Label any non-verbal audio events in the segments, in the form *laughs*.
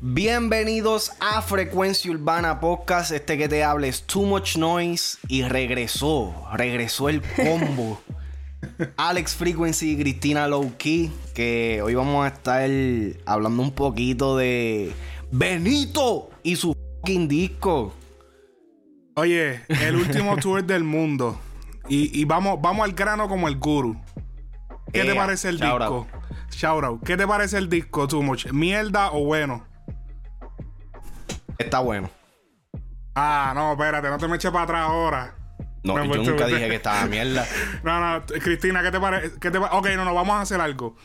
Bienvenidos a Frecuencia Urbana Podcast. Este que te habla es Too Much Noise. Y regresó, regresó el combo. *laughs* Alex Frequency y Cristina Low Key. Que hoy vamos a estar hablando un poquito de Benito y su fucking disco. Oye, el último *laughs* tour del mundo. Y, y vamos, vamos al grano como el guru. ¿Qué te parece el shout disco? Shout out. ¿Qué te parece el disco, Too Much? ¿Mierda o bueno? Está bueno. Ah, no, espérate, no te me eches para atrás ahora. No, yo nunca dije que estaba mierda. *laughs* No, no, Cristina, ¿qué te parece? ¿Qué te pa- ok, no, no, vamos a hacer algo.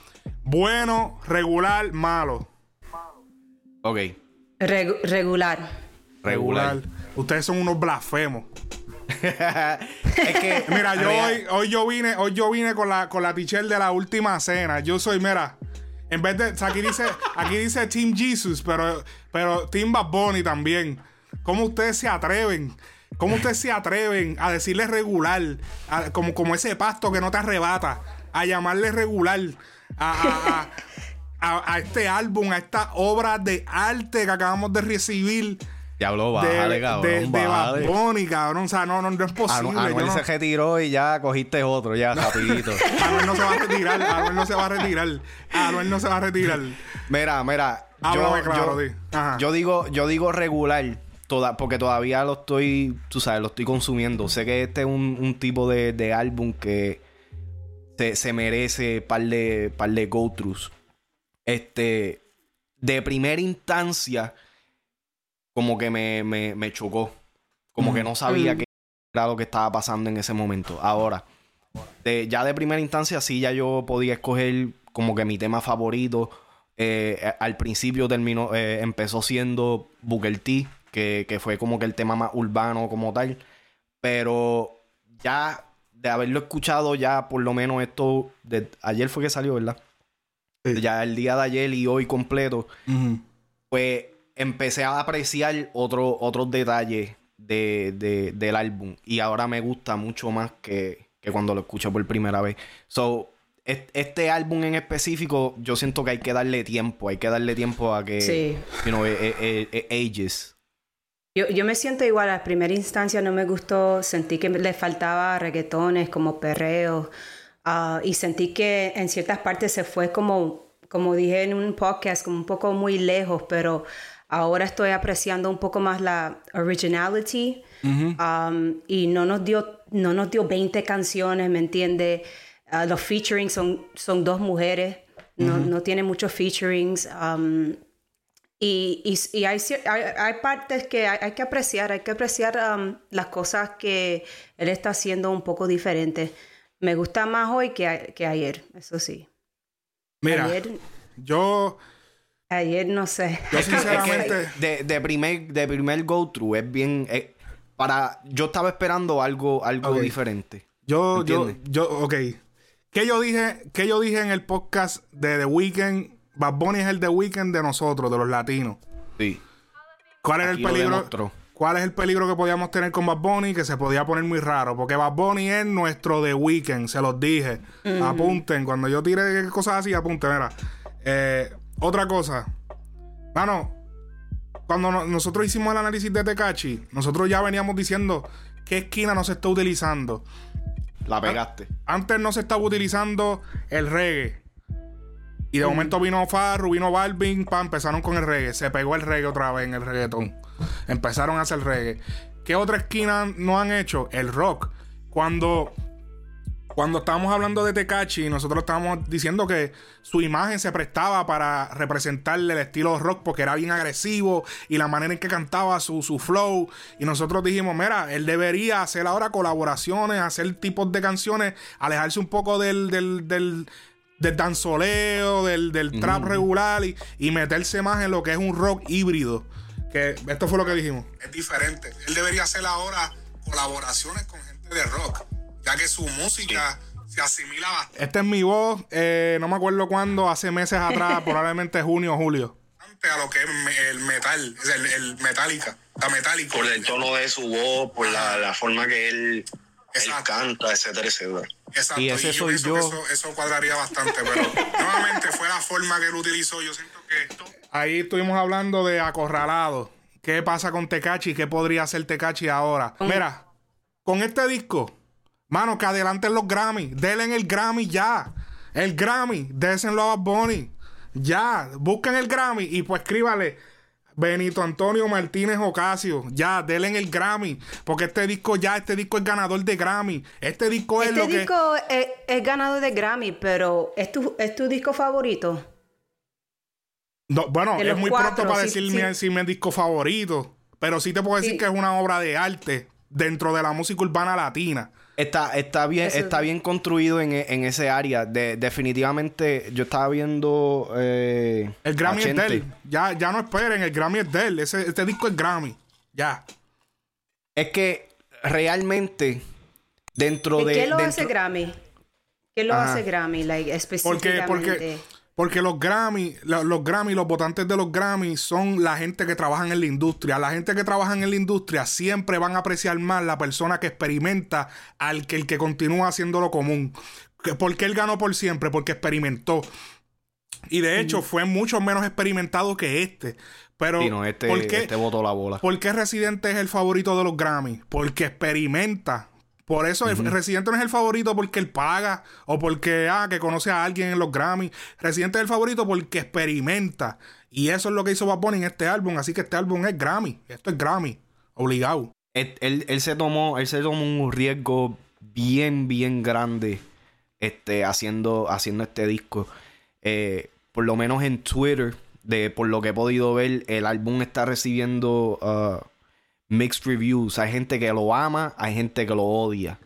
Bueno, regular, malo. Ok, Regu- regular. regular. Ustedes son unos blasfemos. *laughs* es que, Mira, yo hoy, hoy yo vine, hoy yo vine con la, con la t-shirt de la última cena. Yo soy, mira, en vez de, o sea, aquí dice, aquí dice Team Jesus, pero, pero Team Bad Bunny también. ¿Cómo ustedes se atreven? ¿Cómo ustedes se atreven a decirle regular? A- como, como ese pasto que no te arrebata. A llamarle regular. A- a- a este álbum, a esta obra de arte que acabamos de recibir. Diablo, De, bájale, de, cabrón, de Bad bájale. Bunny, cabrón. O sea, no, no, no es posible. Anuel no- se retiró y ya cogiste otro, ya, *laughs* rapidito. Anuel no se va a retirar, Anuel no se va a retirar. Anuel no se va a retirar. Mira, mira. Háblame yo, claro, yo. Ajá. yo digo, yo digo regular, toda, porque todavía lo estoy, tú sabes, lo estoy consumiendo. Sé que este es un, un tipo de, de álbum que se, se merece par de, par de go-throughs. Este, de primera instancia, como que me, me, me chocó. Como que no sabía Mm. qué era lo que estaba pasando en ese momento. Ahora, de- ya de primera instancia, sí, ya yo podía escoger como que mi tema favorito. Eh, al principio terminó, eh, empezó siendo Booker T, que, que fue como que el tema más urbano como tal. Pero ya de haberlo escuchado, ya por lo menos esto, de, ayer fue que salió, ¿verdad? Sí. Ya el día de ayer y hoy completo, Ujú. pues empecé a apreciar otro- otros detalles de, de- del álbum. Y ahora me gusta mucho más que, que cuando lo escuché por primera vez. So, es- este álbum en específico, yo siento que hay que darle tiempo. Hay que darle tiempo a que, Sí. you know, eh, eh, eh, ages. Yo, yo me siento igual, a primera instancia no me gustó, sentí que le faltaba reggaetones como perreos ah, y sentí que en ciertas partes se fue como, como dije en un podcast, como un poco muy lejos, pero ahora estoy apreciando un poco más la originality um, y no nos dio, no nos dio 20 canciones, ¿me entiende? Ah, los featuring son, son dos mujeres, no, no tiene muchos featurings. um, Y, y- y hay, hay, hay partes que hay, hay que apreciar, hay que apreciar um, las cosas que él está haciendo un poco diferentes. Me gusta más hoy que, que ayer, eso sí. Mira, Ayer, yo, ayer no sé. yo Es que sinceramente. de, de primer, de primer go-through es bien... eh, para, yo estaba esperando algo, algo diferente. Yo, yo, ¿Entiendes? yo, ok. ¿Qué yo dije? ¿Qué yo dije en el podcast de The Weeknd? Bad Bunny es el The Weeknd de nosotros, de los latinos. Sí. ¿Cuál es Aquí el peligro? ¿Cuál es el peligro que podíamos tener con Bad Bunny? Que se podía poner muy raro. Porque Bad Bunny es nuestro The Weeknd, se los dije. Apunten. Cuando yo tire cosas así, apunten. Mira. Eh, otra cosa. Mano, cuando no- nosotros hicimos el análisis de Tecachi, nosotros ya veníamos diciendo qué esquina no se está utilizando. La pegaste. Antes no se estaba utilizando el reggae. Y de momento vino Farru, vino Balvin, pa, empezaron con el reggae. Se pegó el reggae otra vez en el reggaetón. Empezaron a hacer reggae. ¿Qué otra esquina no han hecho? El rock. Cuando, cuando estábamos hablando de Tecachi, nosotros estábamos diciendo que su imagen se prestaba para representarle el estilo rock porque era bien agresivo y la manera en que cantaba su, su flow. Y nosotros dijimos, mira, él debería hacer ahora colaboraciones, hacer tipos de canciones, alejarse un poco del, del, del, del danzoleo, del, del trap regular y, y meterse más en lo que es un rock híbrido. Que esto fue lo que dijimos. Es diferente. Él debería hacer ahora colaboraciones con gente de rock, ya que su música se asimila bastante. Esta es mi voz, eh, no me acuerdo cuándo, hace meses atrás, *laughs* probablemente junio o julio. A lo que es el metal, el, el metálica, la metálica. por el tono de su voz, por la, la forma que él, canta, etcétera, etcétera. Exacto, y, ese soy yo. Eso, eso, cuadraría bastante, pero *laughs* nuevamente fue la forma que él utilizó. Yo siento que esto. Ahí estuvimos hablando de acorralado. ¿Qué pasa con Tecachi? ¿Qué podría hacer Tecachi ahora? Mira, con este disco, mano, que adelanten los Grammy. Denle el Grammy ya. El Grammy, désenlo a Bonnie. Ya, busquen el Grammy y pues escríbale Benito Antonio Martínez Ocasio, ya, denle el Grammy, porque este disco ya, este disco es ganador de Grammy. Este disco es este lo que... Este disco es, ganador de Grammy, pero ¿es tu, ¿es tu disco favorito? No, bueno, es muy pronto para decirme si mi disco favorito, pero sí te puedo decir que es una obra de arte dentro de la música urbana latina. Está, está bien, está bien construido en, en ese área. De, definitivamente, yo estaba viendo. Eh, el Grammy es de él. Ya, ya no esperen, el Grammy es de él. Ese, este disco es Grammy. Ya. Es que realmente, dentro de. ¿Qué lo hace Grammy? ¿Qué lo hace Grammy? Like, específicamente. Porque, porque porque los Grammy, los, Grammy, los votantes de los Grammy son la gente que trabaja en la industria. La gente que trabaja en la industria siempre van a apreciar más la persona que experimenta al que el que continúa haciendo lo común. ¿Por qué él ganó por siempre? Porque experimentó. Y de hecho fue mucho menos experimentado que este. Pero no, este, ¿por qué, este la bola. ¿Por qué Residente es el favorito de los Grammy? Porque experimenta por eso el Residente no es el favorito porque él paga o porque ah, que conoce a alguien en los Grammy. Residente es el favorito porque experimenta. Y eso es lo que hizo Bad Bunny en este álbum. Así que este álbum es Grammy. Esto es Grammy. Obligado. Él, se tomó, él se tomó un riesgo bien, bien grande este, haciendo, haciendo este disco. Eh, por lo menos en Twitter, de, por lo que he podido ver, el álbum está recibiendo... Uh, mixed reviews. Hay gente que lo ama, hay gente que lo odia.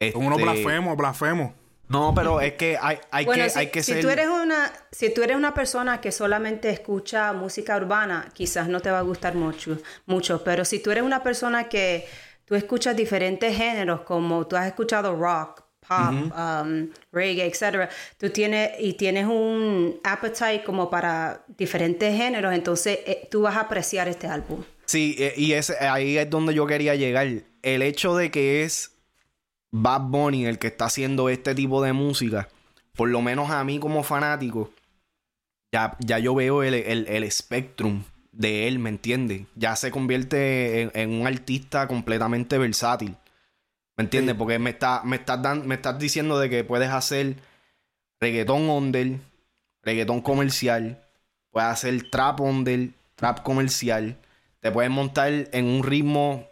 Este... Uno blasfemo, blasfemo. No, pero es que hay, hay que, si, hay que si Tú eres una, si tú eres una persona que solamente escucha música urbana, quizás no te va a gustar mucho, mucho. Pero si tú eres una persona que tú escuchas diferentes géneros, como tú has escuchado rock, pop, um, reggae, etc. Tú tienes y tienes un appetite como para diferentes géneros, entonces eh, tú vas a apreciar este álbum. Sí, eh, y ese, ahí es donde yo quería llegar. El hecho de que es Bad Bunny el que está haciendo este tipo de música, por lo menos a mí como fanático, ya, ya yo veo el, el, spectrum de él, ¿me entiendes? Ya se convierte en, un artista completamente versátil. ¿Me entiendes? Porque me, está, me, estás me estás diciendo de que puedes hacer reggaetón under, reggaetón comercial, puedes hacer trap under, trap comercial te puedes montar en un ritmo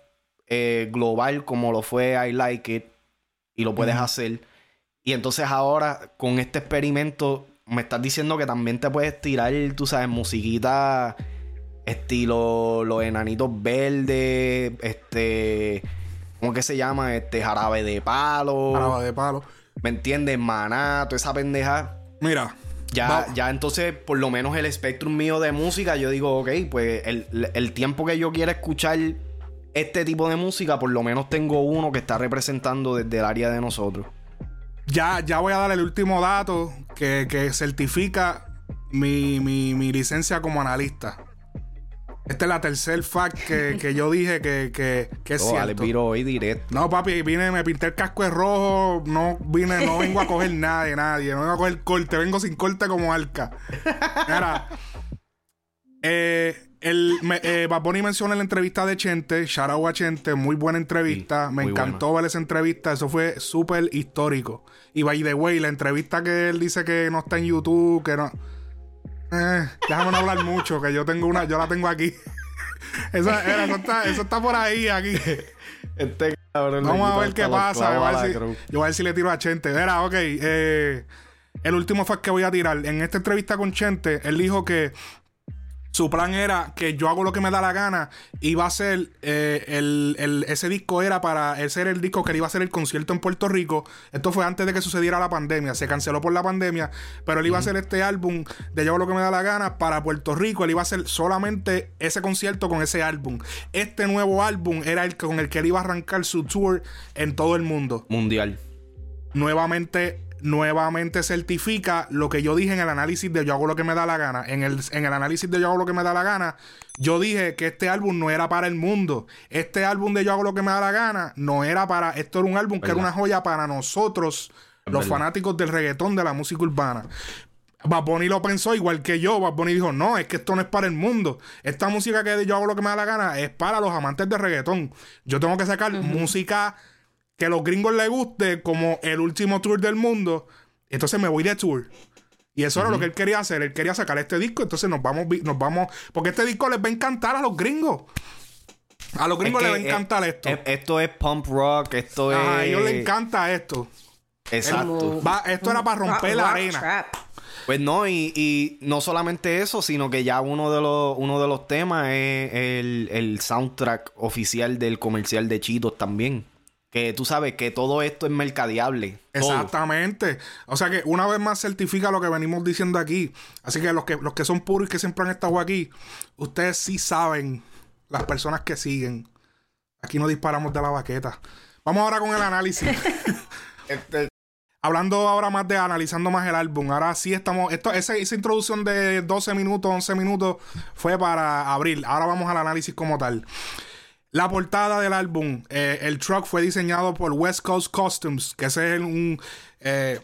eh, global como lo fue I Like It y lo puedes hacer. Y entonces ahora con este experimento me estás diciendo que también te puedes tirar, tú sabes, musiquita estilo los enanitos verdes, este, ¿cómo que se llama? Este jarabe de palo. Jarabe de palo. ¿Me entiendes? Maná, toda esa pendeja. Mira, ya, ya entonces, por lo menos el espectro mío de música, yo digo, ok, pues el, tiempo que yo quiera escuchar este tipo de música, por lo menos tengo uno que está representando desde el área de nosotros. Ya, ya voy a dar el último dato que, certifica mi, mi licencia como analista. Esta es la tercer fact que, yo dije que, que, que es oh, cierto. Vale, hoy directo. No, papi, vine, me pinté el casco de rojo. No vine, no vengo a coger nada de nadie. No vengo a coger corte. Vengo sin corte como arca. Mira. eh, el, me, eh, menciona en la entrevista de Chente, shout a Chente, muy buena entrevista. me encantó ver esa entrevista, eso fue súper histórico. Y by the way, la entrevista que él dice que no está en YouTube, que no. Eh, déjame no hablar mucho, que yo tengo una, yo la tengo aquí. *laughs* eso, está, por ahí, aquí. Este Vamos a ver qué pasa. Yo voy, a ver si, le tiro a Chente. Era, ok. Eh, el último fue que voy a tirar. En esta entrevista con Chente, él dijo que su plan era que yo hago lo que me da la gana. Iba a ser eh, el, ese disco era para ser el disco que él iba a hacer el concierto en Puerto Rico. Esto fue antes de que sucediera la pandemia. Se canceló por la pandemia. Pero él iba a hacer este álbum de Yo hago lo que me da la gana para Puerto Rico. Él iba a hacer solamente ese concierto con ese álbum. Este nuevo álbum era el con el que él iba a arrancar su tour en todo el mundo. Mundial. Nuevamente nuevamente certifica lo que yo dije en el análisis de Yo hago lo que me da la gana. En el, en el análisis de Yo hago lo que me da la gana, yo dije que este álbum no era para el mundo. Este álbum de Yo hago lo que me da la gana no era para... Esto era un álbum que era una joya para nosotros, los fanáticos del reggaetón, de la música urbana. Bad Bunny lo pensó igual que yo. Bad Bunny dijo, no, es que esto no es para el mundo. Esta música que yo hago lo que me da la gana es para los amantes de reggaetón. Yo tengo que sacar música que a los gringos les guste como el último tour del mundo. Entonces me voy de tour. Y eso era lo que él quería hacer. Él quería sacar este disco. Entonces nos vamos, nos vamos. Porque este disco les va a encantar a los gringos. A los gringos les va a encantar esto. esto es pump rock. Esto es. A ellos les encanta esto. Exacto. esto era para romper la arena. Pues no, y, no solamente eso, sino que ya uno de los, uno de los temas es el, soundtrack oficial del comercial de Chitos también. Que tú sabes que todo esto es mercadeable. Exactamente. O sea que una vez más certifica lo que venimos diciendo aquí. Así que los que, los que son puros y que siempre han estado aquí, ustedes sí saben, las personas que siguen. Aquí no disparamos de la baqueta. Vamos ahora con el análisis. *laughs* este, Hablando ahora más de analizando más el álbum, ahora sí estamos. Esto, esa, esa introducción de 12 minutos, 11 minutos fue para abril. Ahora vamos al análisis como tal. La portada del álbum, eh, el truck fue diseñado por West Coast Customs, que es un, eh,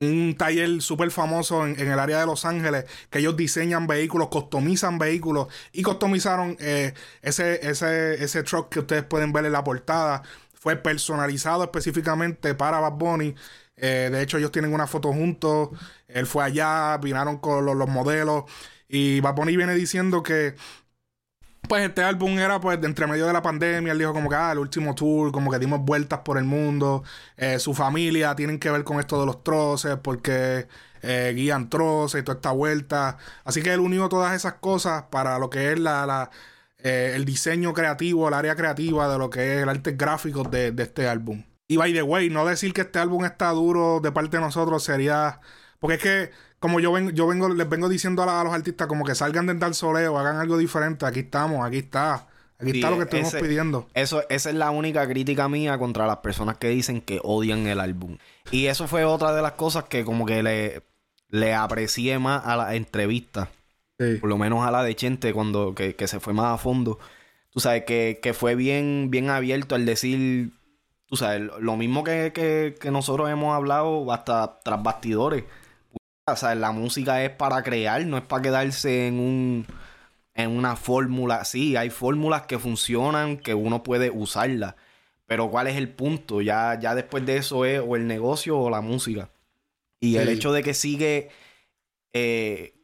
un taller súper famoso en, el área de Los Ángeles, que ellos diseñan vehículos, customizan vehículos y customizaron eh, ese, ese, ese truck que ustedes pueden ver en la portada fue personalizado específicamente para Bad Bunny. De hecho, ellos tienen una foto juntos. Él fue allá, vinieron con los, modelos. Y Bad Bunny viene diciendo que pues este álbum era pues de entre medio de la pandemia, él dijo como que ah, el último tour, como que dimos vueltas por el mundo, eh, su familia tienen que ver con esto de los troces, porque eh, guían troces y toda esta vuelta. Así que él unió todas esas cosas para lo que es la, eh, el diseño creativo, el área creativa de lo que es el arte gráfico de, este álbum. Y by the way, no decir que este álbum está duro de parte de nosotros sería. Porque es que, como yo, vengo, yo vengo, les vengo diciendo a, los artistas, como que salgan del soleo, hagan algo diferente. Aquí estamos, aquí está. Aquí está lo que estamos pidiendo. Eso, esa es la única crítica mía contra las personas que dicen que odian el álbum. Y eso fue otra de las cosas que como que le, le aprecié más a la entrevista por lo menos a la de Chente, cuando que, se fue más a fondo. Tú sabes, que, fue bien, bien abierto al decir, tú sabes, lo mismo que, nosotros hemos hablado hasta tras bastidores. O sea, la música es para crear, no es para quedarse en un en una fórmula. Sí, hay fórmulas que funcionan, que uno puede usarlas. Pero ¿cuál es el punto? Ya, ya después de eso es o el negocio o la música. Y el hecho de que sigue eh,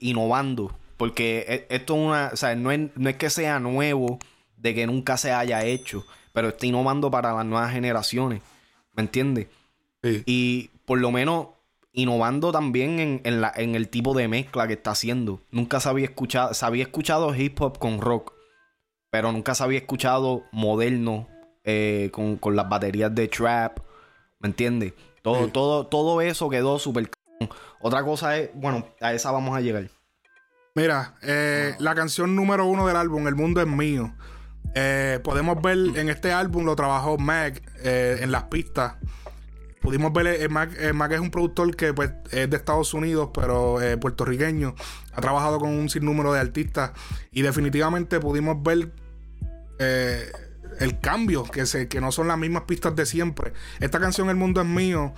innovando. Porque e, esto es una, o no, es, no es que sea nuevo de que nunca se haya hecho, pero está innovando para las nuevas generaciones. ¿Me entiendes? Y por lo menos innovando también en, en, la, en, el tipo de mezcla que está haciendo. Nunca se había escuchado, se había escuchado hip hop con rock, pero nunca se había escuchado moderno eh, con, con, las baterías de trap. ¿Me entiendes? Todo, todo, todo eso quedó súper otra cosa es, bueno, a esa vamos a llegar. Mira, eh, la canción número uno del álbum, El Mundo es Mío. Eh, podemos ver en este álbum lo trabajó Mac en las pistas. Pudimos ver, Mac, Mac, es un productor que pues, es de Estados Unidos, pero puertorriqueño. Ha trabajado con un sinnúmero de artistas. Y definitivamente pudimos ver el cambio, que, se, que no son las mismas pistas de siempre. Esta canción El Mundo es Mío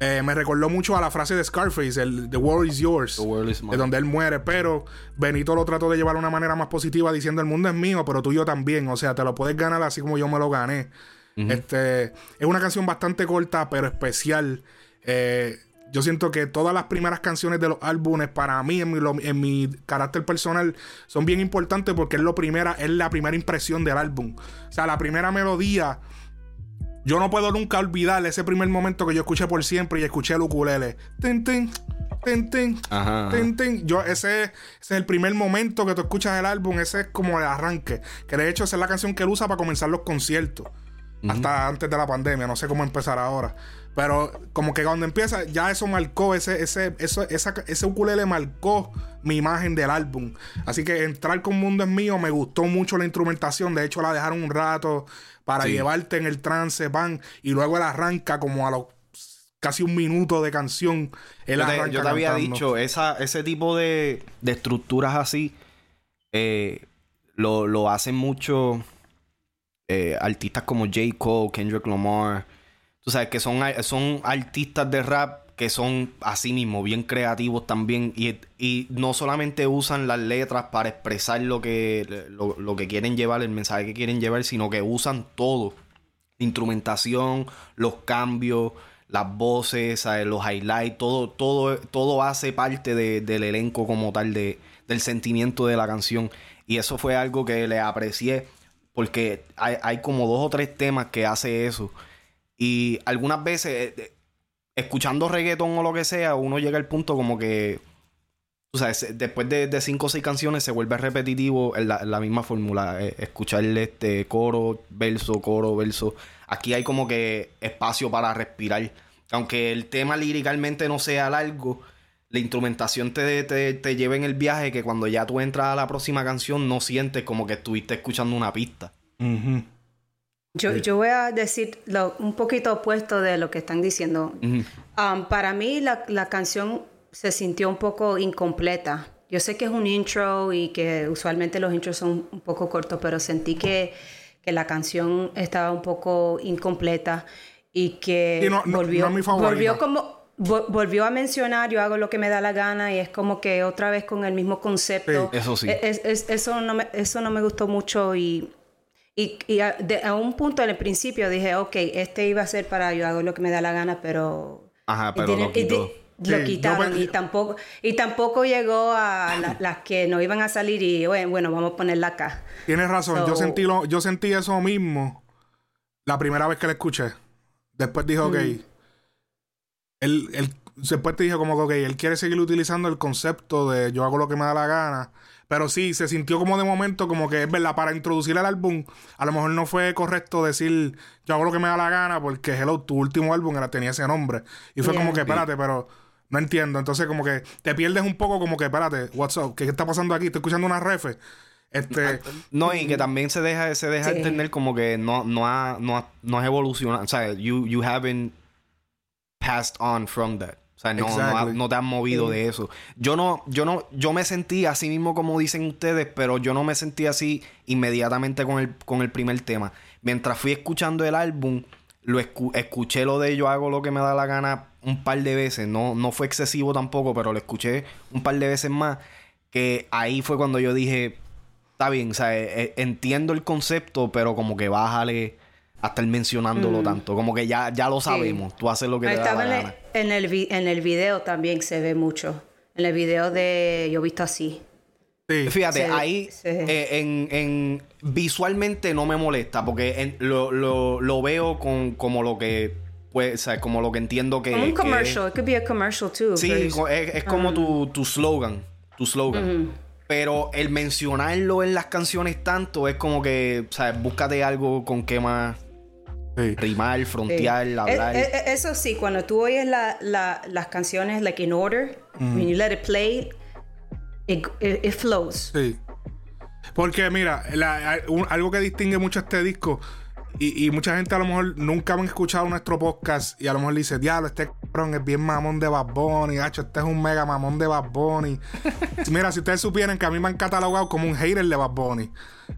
eh, me recordó mucho a la frase de Scarface, el The world is yours, de donde él muere, pero Benito lo trató de llevar de una manera más positiva diciendo el mundo es mío, pero tuyo también, o sea, te lo puedes ganar así como yo me lo gané. Este es una canción bastante corta, pero especial. Eh, yo siento que todas las primeras canciones de los álbumes, para mí, en mi, en mi, carácter personal, son bien importantes porque es, lo primera, es la primera impresión del álbum. O sea, la primera melodía yo no puedo nunca olvidar ese primer momento que yo escuché por siempre y escuché el ukulele. Tin, tin, tin, tin, tin, tin. Yo, ese, es el primer momento que tú escuchas el álbum. Ese es como el arranque. Que de hecho, esa es la canción que él usa para comenzar los conciertos. Hasta antes de la pandemia. No sé cómo empezar ahora. Pero como que cuando empieza, ya eso marcó, ese, ese, eso, esa, ese ukulele marcó mi imagen del álbum. Así que entrar con Mundo es mío, me gustó mucho la instrumentación. De hecho, la dejaron un rato para llevarte en el trance, van, y luego él arranca como a los casi un minuto de canción. Él yo te, yo te había cantando. dicho, esa, ese tipo de, de estructuras así eh, lo, lo hacen mucho eh, artistas como J. Cole, Kendrick Lamar. Tú sabes que son, son artistas de rap que son así mismo bien creativos también y, y no solamente usan las letras para expresar lo que, lo, lo que quieren llevar, el mensaje que quieren llevar, sino que usan todo. Instrumentación, los cambios, las voces, los highlights, todo, todo, todo hace parte de- del elenco como tal, de, del sentimiento de la canción. Y eso fue algo que le aprecié, porque hay, hay como dos o tres temas que hace eso. Y algunas veces, eh, eh, escuchando reggaeton o lo que sea, uno llega al punto como que, o sea, se- después de, de cinco o seis canciones se vuelve repetitivo en la, la misma fórmula. eh, escuchar este coro, verso, coro, verso. Aquí hay como que espacio para respirar. Aunque el tema líricamente no sea largo, la instrumentación te, te, te lleva en el viaje que cuando ya tú entras a la próxima canción no sientes como que estuviste escuchando una pista. Yo, yo voy a decir lo- un poquito opuesto de lo que están diciendo. Um, para mí la, la canción se sintió un poco incompleta. Yo sé que es un intro y que usualmente los intros son un poco cortos, pero sentí que, que la canción estaba un poco incompleta y que Sí, no- no- volvió, no es mi favorita. volvió como volvió a mencionar yo hago lo que me da la gana y es como que otra vez con el mismo concepto. Sí, eso sí. Es- es- eso, no me, eso no me gustó mucho y y, y a, de- a un punto en el principio dije, ok, este iba a ser para yo hago lo que me da la gana, pero... Ajá, y pero tiene- lo y quitó. di- lo Sí, quitaron yo pe- y tampoco y tampoco llegó a la- *laughs* las que no iban a salir y bueno, bueno, vamos a ponerla acá. Tienes razón, yo, So- sentí lo, yo sentí eso mismo la primera vez que la escuché. Después dijo, ok. Él, él, después te dije como que, él quiere seguir utilizando el concepto de yo hago lo que me da la gana. Pero sí, se sintió como de momento como que es verdad, para introducir el álbum, a lo mejor no fue correcto decir yo hago lo que me da la gana porque Hello, tu último álbum era, tenía ese nombre. Y fue Yeah. como que, espérate, pero no entiendo. Entonces como que te pierdes un poco como que, espérate, what's up, ¿qué está pasando aquí? Estoy escuchando una refe. Este... No, y que también se deja, se deja Sí. entender como que no, no, ha, no, ha- no has evolucionado. O sea, you, you haven't passed on from that. O sea, no, no, Exactly. no te has movido de eso. Yo no, yo no, yo me sentí así mismo como dicen ustedes, pero yo no me sentí así inmediatamente con el, con el primer tema. Mientras fui escuchando el álbum, lo escu- escuché lo de yo hago lo que me da la gana un par de veces. No, no fue excesivo tampoco, pero lo escuché un par de veces más. Que ahí fue cuando yo dije, está bien, o sea, eh, eh, entiendo el concepto, pero como que bájale a estar mencionándolo tanto. Como que ya, ya lo sabemos. Tú haces lo que te da la en gana. el, en, el, vi- en el video también se ve mucho. En el video de Yo visto así. Sí. Fíjate, Sí, ahí sí. eh, en, en- visualmente no me molesta porque en- lo, lo- lo veo con como lo que pues, o sea, como lo que entiendo que, Como un que- commercial. It could be a commercial too. sí, es, es como tu, tu slogan, tu slogan. Pero el mencionarlo en las canciones tanto es como que, o sea, búscate algo con que más Sí. rimar, Sí. frontear, Eh, hablar. eh, eh, eso sí, cuando tú oyes la- la- las canciones like in order, when you let it play, it, it- it flows. Sí. Porque mira, la- un- algo que distingue mucho este disco, y, y mucha gente a lo mejor nunca han escuchado nuestro podcast, y a lo mejor dice, diablo, este cabrón es bien mamón de Bad Bunny, hacho, este es un mega mamón de Bad Bunny. *laughs* mira, si ustedes supieran que a mí me han catalogado como un hater de Bad Bunny.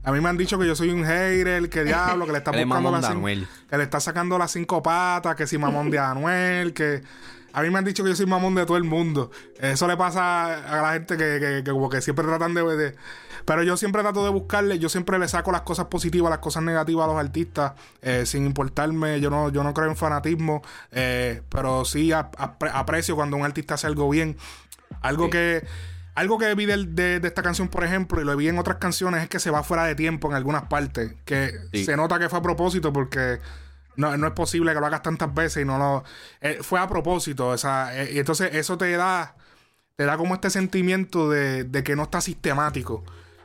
A mí me han dicho que yo soy un hater, que diablo, que le *laughs* está buscando Anuel. que le está sacando las cinco patas, que si mamón de Anuel, que a mí me han dicho que yo soy mamón de todo el mundo. Eso le pasa a la gente que, que- que como que siempre tratan de, de- Pero yo siempre trato de buscarle, yo siempre le saco las cosas positivas, las cosas negativas a los artistas, eh, sin importarme, yo no, yo no creo en fanatismo, eh, pero sí ap- apre- aprecio cuando un artista hace algo bien. Algo que... Algo que vi de, de esta canción, por ejemplo, y lo vi en otras canciones, es que se va fuera de tiempo en algunas partes. Que Sí. se nota que fue a propósito porque no, no es posible que lo hagas tantas veces y no lo. eh, fue a propósito. O sea, eh, y entonces eso te da. Te da como este sentimiento de, de que no está sistemático.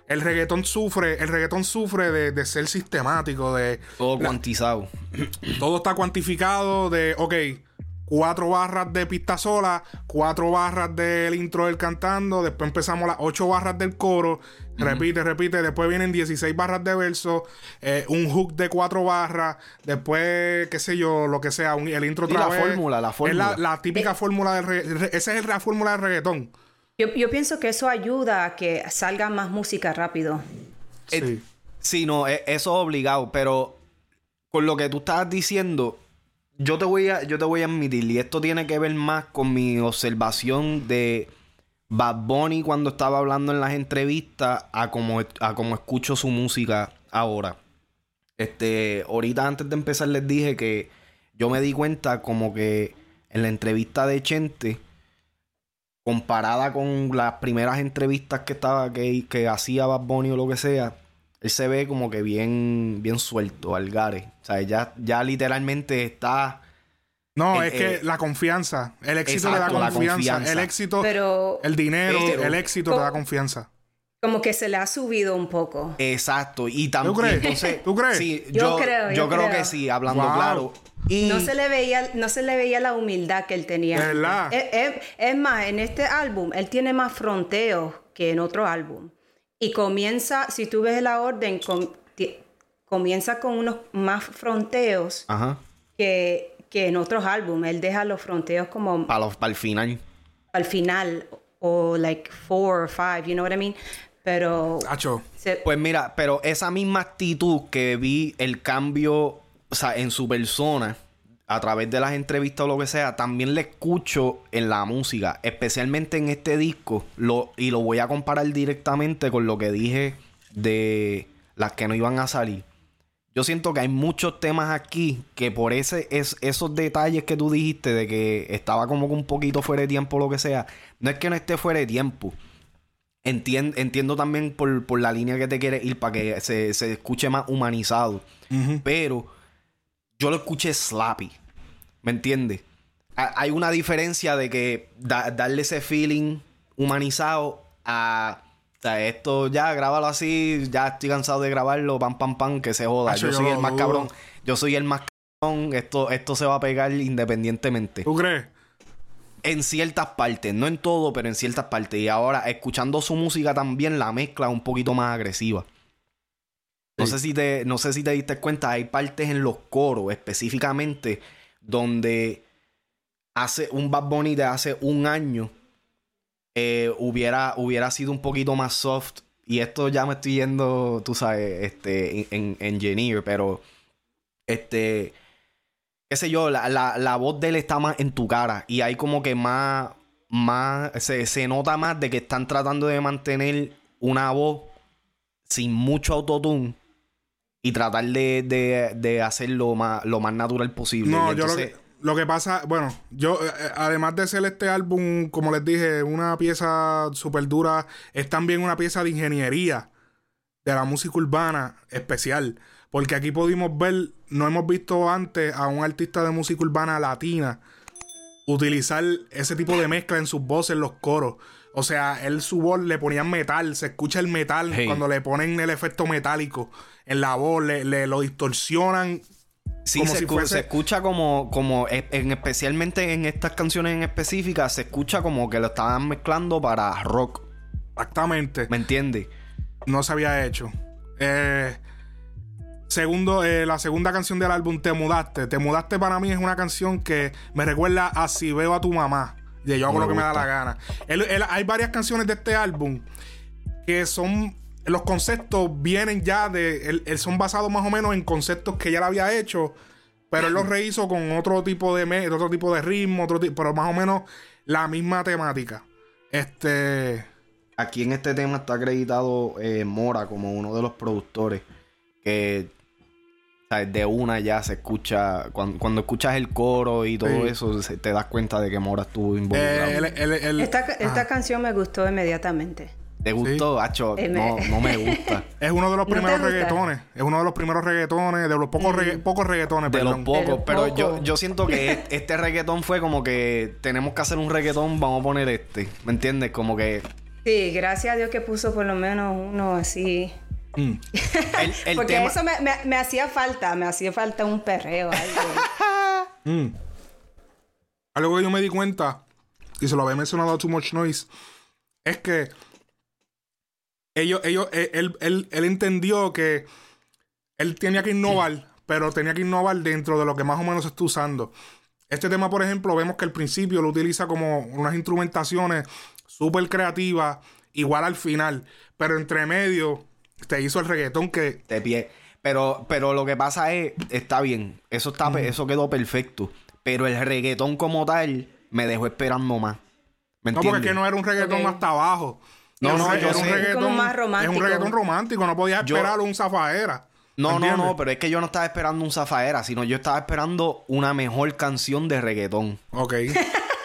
El reggaetón sufre, el reggaetón sufre de, de ser sistemático, de todo cuantizado. todo está cuantificado, de ok, cuatro barras de pista sola, cuatro barras del intro del cantando, después empezamos las ocho barras del coro, repite, repite, después vienen 16 barras de verso, eh, un hook de cuatro barras, después, qué sé yo, lo que sea, un- el intro Sí, otra la vez. fórmula, la fórmula. Es la, la típica fórmula del reggaetón. Esa es la fórmula del reggaetón. Yo, yo pienso que eso ayuda a que salga más música rápido. Eh, Sí. Sí, no, e- eso es obligado, pero con lo que tú estabas diciendo, yo te voy a, yo te voy a admitir, y esto tiene que ver más con mi observación de Bad Bunny cuando estaba hablando en las entrevistas a como, a como escucho su música ahora. Este, ahorita antes de empezar les dije que yo me di cuenta como que en la entrevista de Chente, comparada con las primeras entrevistas que estaba, que, que hacía Bad Bunny o lo que sea, él se ve como que bien, bien suelto, algares. O sea, ya, ya literalmente está. No, Eh, es que eh, la confianza. El éxito le exacto, da la confianza. confianza. El éxito, Pero el dinero, Pero- el éxito te da confianza. como que se le ha subido un poco. Exacto. Y también. ¿Tú crees? Entonces, ¿Tú crees? Sí, Yo yo, creo, yo yo creo creo. que sí, hablando Wow. claro. Y No se le veía, no se le veía la humildad que él tenía. Es, es- es más, en este álbum, él tiene más fronteos que en otro álbum. Y comienza, si tú ves la orden, com- ti- comienza con unos más fronteos Ajá. que, que en otros álbumes. Él deja los fronteos como Para, el final. al final, o like four or five, you know what I mean? Pero se- Pues mira, pero esa misma actitud que vi el cambio, o sea, en su persona, a través de las entrevistas o lo que sea, también le escucho en la música, especialmente en este disco, lo, y lo voy a comparar directamente con lo que dije de las que no iban a salir. Yo siento que hay muchos temas aquí que por ese, es, esos detalles que tú dijiste de que estaba como que un poquito fuera de tiempo o lo que sea, no es que no esté fuera de tiempo. Entien- entiendo también por, por la línea que te quieres ir para que se, se escuche más humanizado. Pero yo lo escuché slappy. ¿Me entiendes? Ha- Hay una diferencia de que da- darle ese feeling humanizado a. o sea, esto ya, grábalo así, ya estoy cansado de grabarlo, pam, pam, pam, que se joda. Yo yo soy el más cabrón. Yo soy el más cabrón. Esto, esto se va a pegar independientemente. ¿Tú crees? En ciertas partes, no en todo, pero en ciertas partes. Y ahora, escuchando su música también, la mezcla es un poquito más agresiva. No Sí. sé si te, no sé si te diste cuenta, hay partes en los coros específicamente donde hace un Bad Bunny de hace un año eh, hubiera, hubiera sido un poquito más soft. Y esto ya me estoy yendo, tú sabes, este, en, en engineer, pero este, qué sé yo, la, la, la voz de él está más en tu cara y hay como que más, más, se, se nota más de que están tratando de mantener una voz sin mucho autotune y tratar de, de, de hacerlo más, lo más natural posible. No, yo lo que, lo que pasa, bueno, yo, eh, eh, además de ser este álbum, como les dije, una pieza súper dura, es también una pieza de ingeniería de la música urbana especial. Porque aquí pudimos ver, no hemos visto antes a un artista de música urbana latina utilizar ese tipo de mezcla en sus voces, en los coros. O sea, él su voz le ponían metal, se escucha el metal Hey. cuando le ponen el efecto metálico en la voz, le, le lo distorsionan Sí, como se, si escu- fuese- se escucha como, como en, especialmente en estas canciones en específicas, se escucha como que lo estaban mezclando para rock. exactamente. ¿Me entiendes? No se había hecho. Eh, segundo, eh, la segunda canción del álbum, Te Mudaste. Te Mudaste para mí es una canción que me recuerda a Si Veo a tu mamá. De yo hago Me lo que me da la gana. Él- él- hay varias canciones de este álbum que son. Los conceptos vienen ya de. él- él son basados más o menos en conceptos que ya le había hecho. Pero él los rehizo con otro tipo de me- otro tipo de ritmo, otro ti- pero más o menos la misma temática. Este. Aquí en este tema está acreditado eh, Mora como uno de los productores que o sea, de una ya se escucha, cuando, cuando escuchas el coro y todo Sí. eso, se- te das cuenta de que Mora estuvo involucrado. eh, esta, canción me gustó inmediatamente. ¿Te gustó, Hacho? Eh, No, me- no me gusta. *laughs* Es uno de los ¿No te primeros reggaetones. Es uno de los primeros reggaetones, de los pocos, regga- pocos reggaetones, De los perdón. pocos, Pero pero yo, poco. yo siento que este reggaetón fue como que tenemos que hacer un reggaetón, vamos a poner este. ¿Me entiendes? Como que Sí, gracias a Dios que puso por lo menos uno así. Mm. *laughs* el, el Porque tema... eso me, me- me hacía falta, me hacía falta un perreo. algo. *laughs* Mm. algo que yo me di cuenta, y se lo había mencionado a Too Much Noise, es que ellos, ellos, eh, él, él, él entendió que él tenía que innovar, pero tenía que innovar dentro de lo que más o menos se está usando. Este tema, por ejemplo, vemos que al principio lo utiliza como unas instrumentaciones súper creativas, igual al final, pero entre medio te hizo el reggaetón que... De pie. Pero, pero lo que pasa es, está bien, eso, está, eso quedó perfecto, pero el reggaetón como tal me dejó esperando más. ¿Me no, porque es que no era un reggaetón hasta abajo. No, no, yo era un reggaetón, más romántico. Es un reggaetón romántico, no podía esperar un zafaera. No, no, no, pero es que yo no estaba esperando un zafaera, sino yo estaba esperando una mejor canción de reggaetón. Ok.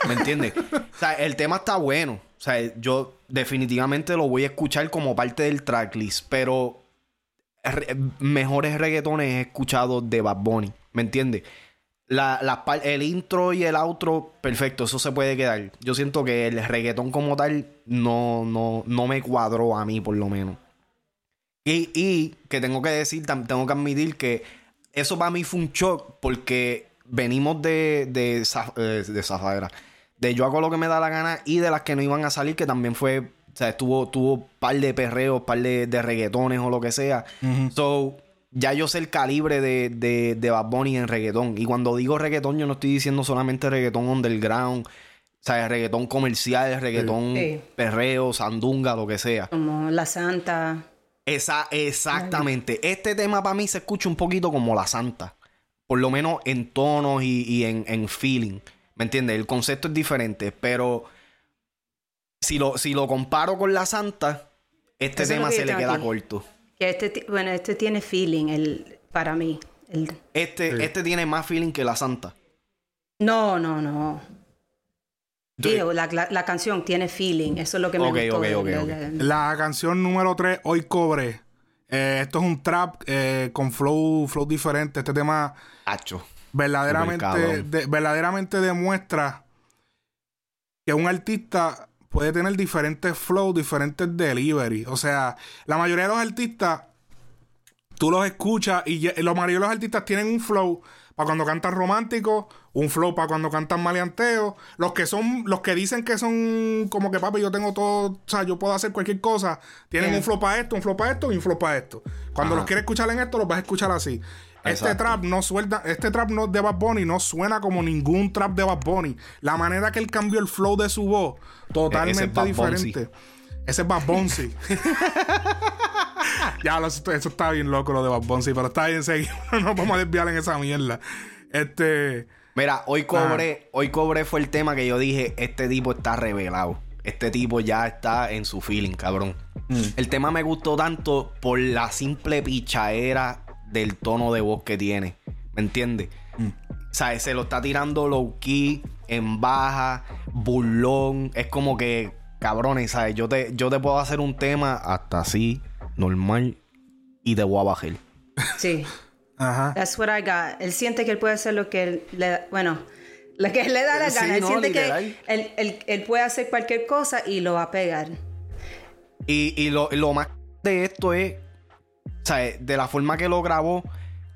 ¿Me entiendes? *laughs* o sea, el tema está bueno. O sea, yo definitivamente lo voy a escuchar como parte del tracklist, pero mejores reggaetones he escuchado de Bad Bunny. ¿Me entiendes? La, el intro y el outro, perfecto, eso se puede quedar. Yo siento que el reggaetón como tal no, no, no me cuadró a mí, por lo menos. Y, y que tengo que decir, tengo que admitir que eso para mí fue un shock porque venimos de, de, eh, de, Zafadera. De yo hago lo que me da la gana y de las que no iban a salir, que también fue, o sea, tuvo, tuvo par de perreos, par de, de reggaetones o lo que sea. So, ya yo sé el calibre de, de, de Bad Bunny en reggaetón. Y cuando digo reggaetón, yo no estoy diciendo solamente reggaetón underground. O sea, reggaetón comercial, reggaetón perreo, sandunga, lo que sea. Como La Santa. Esa, exactamente. Este tema para mí se escucha un poquito como La Santa. Por lo menos en tonos y, en, feeling. ¿Me entiendes? El concepto es diferente, pero si lo, si lo comparo con La Santa, este tema se le queda corto. este, bueno, este tiene feeling el, para mí. Este, este tiene más feeling que La Santa. No, no, no la, canción tiene feeling, eso es lo que me gustó. la, canción número 3, Hoy Cobre. Eh, esto es un trap eh, con flow, flow diferente. Este tema verdaderamente, verdaderamente demuestra que un artista puede tener diferentes flows, diferentes delivery. O sea, la mayoría de los artistas, tú los escuchas y la mayoría de los artistas tienen un flow para cuando cantan romántico, un flow para cuando cantan maleanteo. Los que son, los que dicen que son como que papi, yo tengo todo, o sea, yo puedo hacer cualquier cosa, tienen un flow para esto, un flow para esto y un flow para esto. Cuando los quieres escuchar en esto, los vas a escuchar así. Este trap no suelta, este trap no de Bad Bunny no suena como ningún trap de Bad Bunny. La manera que él cambió el flow de su voz, totalmente diferente. Ese es Bad Bunny. *laughs* ya, eso, está bien loco lo de Bad Bunny, pero está bien, seguimos. *laughs* no vamos a desviar en esa mierda. Este. Mira, hoy cobré, hoy cobré fue el tema que yo dije, este tipo está revelado. Este tipo ya está en su feeling, cabrón. Mm. El tema me gustó tanto por la simple pichaera del tono de voz que tiene. ¿Me entiendes? Mm. O sea, se lo está tirando low key, en baja, burlón. Es como que, cabrones, ¿sabes? Yo te, yo te puedo hacer un tema hasta así, normal, y te voy a bajar. Sí. *laughs* Ajá. That's what I got. Él siente que él puede hacer lo que él le da, bueno, lo que él le da la gana. él siente que él, puede hacer cualquier cosa y lo va a pegar. Y, lo, más de esto es, o sea, de la forma que lo grabó,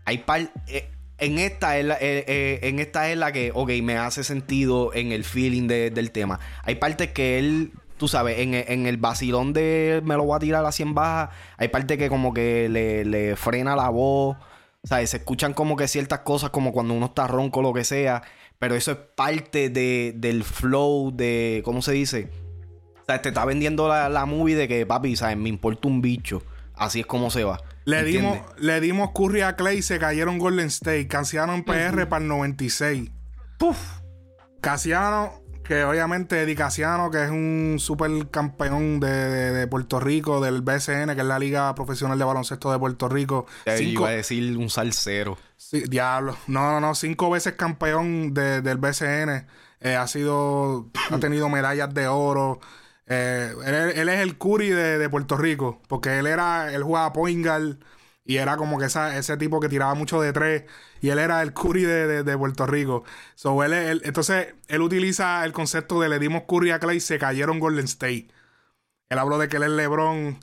hay par, eh, en esta es la, eh, eh, en esta es la que, ok, me hace sentido en el feeling del tema. Hay partes que él, tú sabes, en, en, el vacilón de me lo voy a tirar así en baja, hay partes que como que le, le frena la voz. Sea, se escuchan como que ciertas cosas, como cuando uno está ronco lo que sea. Pero eso es parte de, del flow de. ¿Cómo se dice? O sea, te está vendiendo la, la movie de que, papi, ¿sabes? Me importa un bicho. Así es como se va. Le dimos, le dimos Curry a Clay y se cayeron Golden State. Casiano en PR para el 96. Puf. Casiano que obviamente Eddie Casiano, que es un super campeón de, Puerto Rico, del BCN, que es la Liga Profesional de Baloncesto de Puerto Rico. iba a decir un salsero. Sí, diablo. No, no, no. Cinco veces campeón del BCN. Eh, ha sido. ha tenido medallas de oro. Eh, él, es el Curry de, Puerto Rico. Porque él era. Él jugaba point y era como que ese tipo que tiraba mucho de tres. Y él era el Curry de, Puerto Rico. So, entonces, él utiliza el concepto de le dimos Curry a Clay se cayeron Golden State. Él habló de que él es LeBron.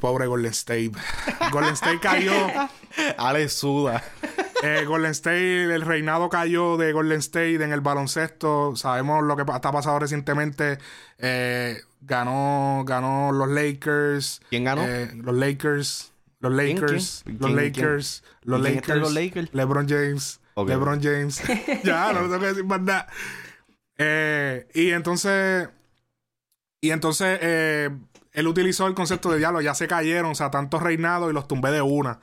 Pobre Golden State. Golden State cayó. *laughs* Ale suda. Eh, Golden State, el reinado cayó de Golden State en el baloncesto. Sabemos lo que está pasado recientemente. Eh, ganó, ganó los Lakers. ¿Quién ganó? Eh, los Lakers. Los Lakers. quién? Los ¿Quién- Lakers. quién? Los ¿Y quién está en Lakers. los Lakers? LeBron James. LeBron James. *laughs* *laughs* ya, no tengo que decir más nada. Eh, y entonces. Y entonces. eh, él utilizó el concepto de diablo, ya se cayeron, o sea, tantos reinados y los tumbé de una.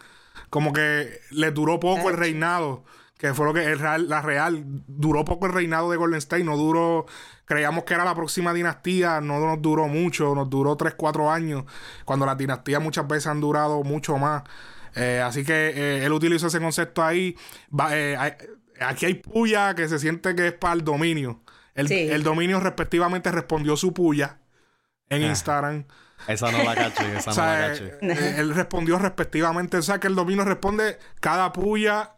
Como que le duró poco el reinado, que fue lo que el real, la real, duró poco el reinado de Golden State, no duró, creíamos que era la próxima dinastía, no nos duró mucho, nos duró 3, 4 años, cuando las dinastías muchas veces han durado mucho más. Eh, así que eh, él utilizó ese concepto ahí. Va- eh, hay- aquí hay puya que se siente que es para el dominio. El, Sí. el dominio respectivamente respondió su puya en Ah. Instagram. Esa no la caché, esa O no la caché. eh, él respondió respectivamente. O sea, que el dominio responde cada puya.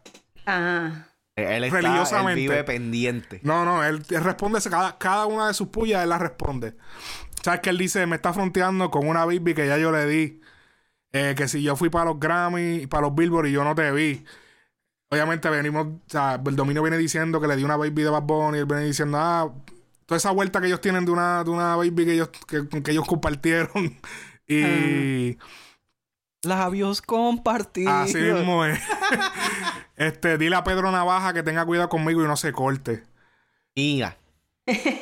Ajá. Él está, él religiosamente. vive pendiente. No, no, él, él responde cada, cada una de sus puyas, él la responde. ¿Sabes que él dice? Me está fronteando con una baby que ya yo le di. eh, que si yo fui para los Grammy, para los Billboard y yo no te vi. Obviamente venimos, o sea, el dominio viene diciendo que le di una baby de Bad Bunny, él viene diciendo, ah, toda esa vuelta que ellos tienen de una, de una baby que ellos, que, que ellos compartieron. *laughs* y... Labios compartidos. Así mismo es. *laughs* este, dile a Pedro Navaja que tenga cuidado conmigo y no se corte. Mira.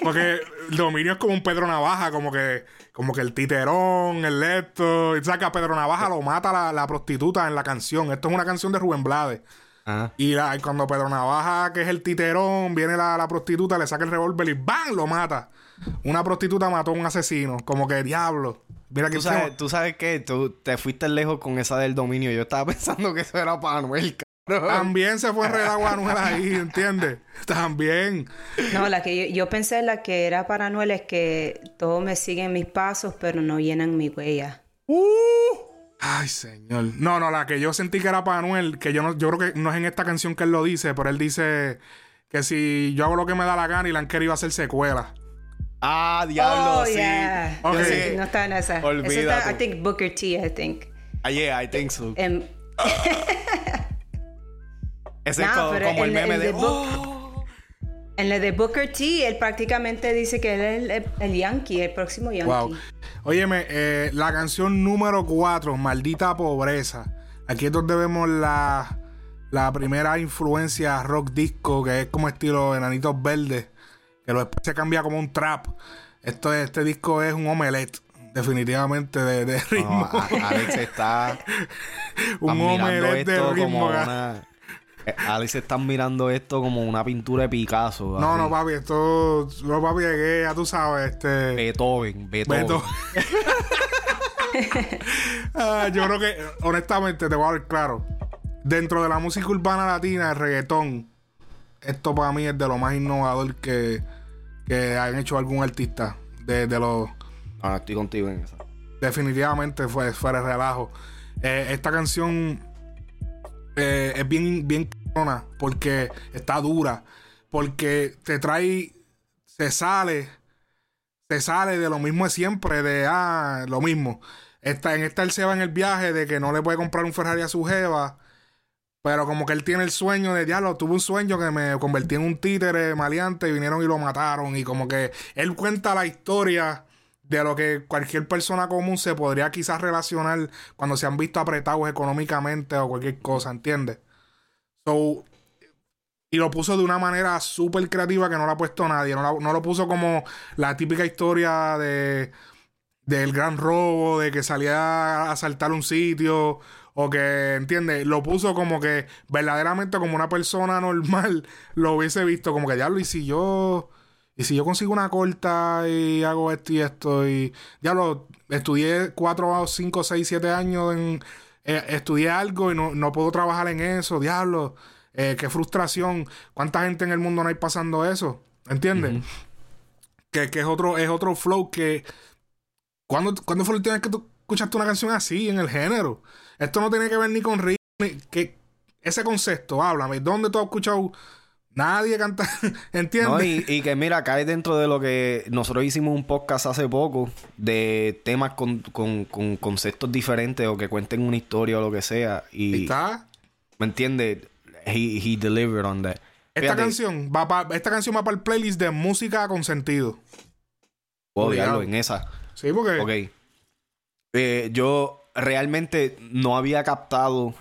Porque el dominio es como un Pedro Navaja, como que, como que el titerón, el esto. Y saca a Pedro Navaja lo mata la, la prostituta en la canción. Esto es una canción de Rubén Blades. Ajá. Y, la- y cuando Pedro Navaja, que es el titerón, viene la, la prostituta, le saca el revólver y ¡bam! lo mata. Una prostituta mató a un asesino. Como que diablo. Mira que ¿Tú sabes, tú sabes que tú te fuiste lejos con esa del dominio. Yo estaba *laughs* pensando que eso era para Anuel, cabrón. También se fue enredado Anuel ahí, *laughs* ¿entiendes? También. No, la que yo, yo pensé la que era para Anuel es que todos me siguen mis pasos, pero no llenan mi huella. Ay, señor. No, no, la que yo sentí que era para Anuel, que yo no, yo creo que no es en esta canción que él lo dice, pero él dice que si yo hago lo que me da la gana y le han querido hacer secuela. Ah, diablo, oh, sí. yeah. Ok. No, sí, no está en esa. Olvídate. está, I think Booker T, I think. Ah, yeah, I think so. Em, *laughs* Ese es como, pero el el- meme el de... de Book- "Oh". En la de Booker T, él prácticamente dice que él es el, el- el Yankee, el próximo Yankee. Wow. Óyeme, eh, la canción número 4, Maldita Pobreza. Aquí es donde vemos la, la primera influencia rock disco, que es como estilo Enanitos Verdes, que lo después se cambia como un trap. Esto, es- este disco es un omelette, definitivamente, de, de ritmo. No, Alex está... *laughs* un omelette de ritmo. como una... eh, Alex está mirando esto como una pintura de Picasso. No, así. no, papi, esto. No, papi, que ya tú sabes, este. Beethoven, Beethoven. Beto. *laughs* Ah, yo creo que, honestamente, te voy a ver claro. Dentro de la música urbana latina, el reggaetón, esto para mí es de lo más innovador que, que han hecho algún artista. De, de los. No, estoy contigo en esa. Definitivamente fue de relajo. Eh, esta canción eh, es bien, bien cabrona porque está dura. Porque te trae. Se sale. Se sale de lo mismo de siempre. De ah, lo mismo. Esta, en esta él se va en el viaje de que no le puede comprar un Ferrari a su jeva. Pero como que él tiene el sueño de diablo, tuve un sueño que me convertí en un títere maleante y vinieron y lo mataron. Y como que él cuenta la historia de lo que cualquier persona común se podría quizás relacionar cuando se han visto apretados económicamente o cualquier cosa, ¿entiendes? So, y lo puso de una manera súper creativa que no lo ha puesto nadie. No, la- no lo puso como la típica historia de del gran robo, de que salía a asaltar un sitio, o que, ¿entiendes? Lo puso como que verdaderamente como una persona normal lo hubiese visto, como que diablo, y si yo, y si yo consigo una corta y hago esto y esto, y diablo, estudié cuatro, cinco, seis, siete años en, eh, estudié algo y no, no puedo trabajar en eso, diablo, eh, qué frustración, cuánta gente en el mundo no hay pasando eso, ¿entiendes? que, que es otro, es otro flow que. ¿Cuándo, ¿Cuándo fue la última vez que tú escuchaste una canción así en el género? Esto no tiene que ver ni con ritmo. ni- que, ese concepto, háblame. ¿Dónde tú has escuchado? Nadie canta. *laughs* ¿Entiendes? No, y, y que mira, cae dentro de lo que nosotros hicimos un podcast hace poco de temas con, con, con conceptos diferentes o que cuenten una historia o lo que sea. Y, está. ¿me entiendes? he, he delivered on that. Esta Fíjate, canción va pa- esta canción va para el playlist de música con sentido. puedo odiarlo en esa. Sí, porque Ok. Eh, yo realmente no había captado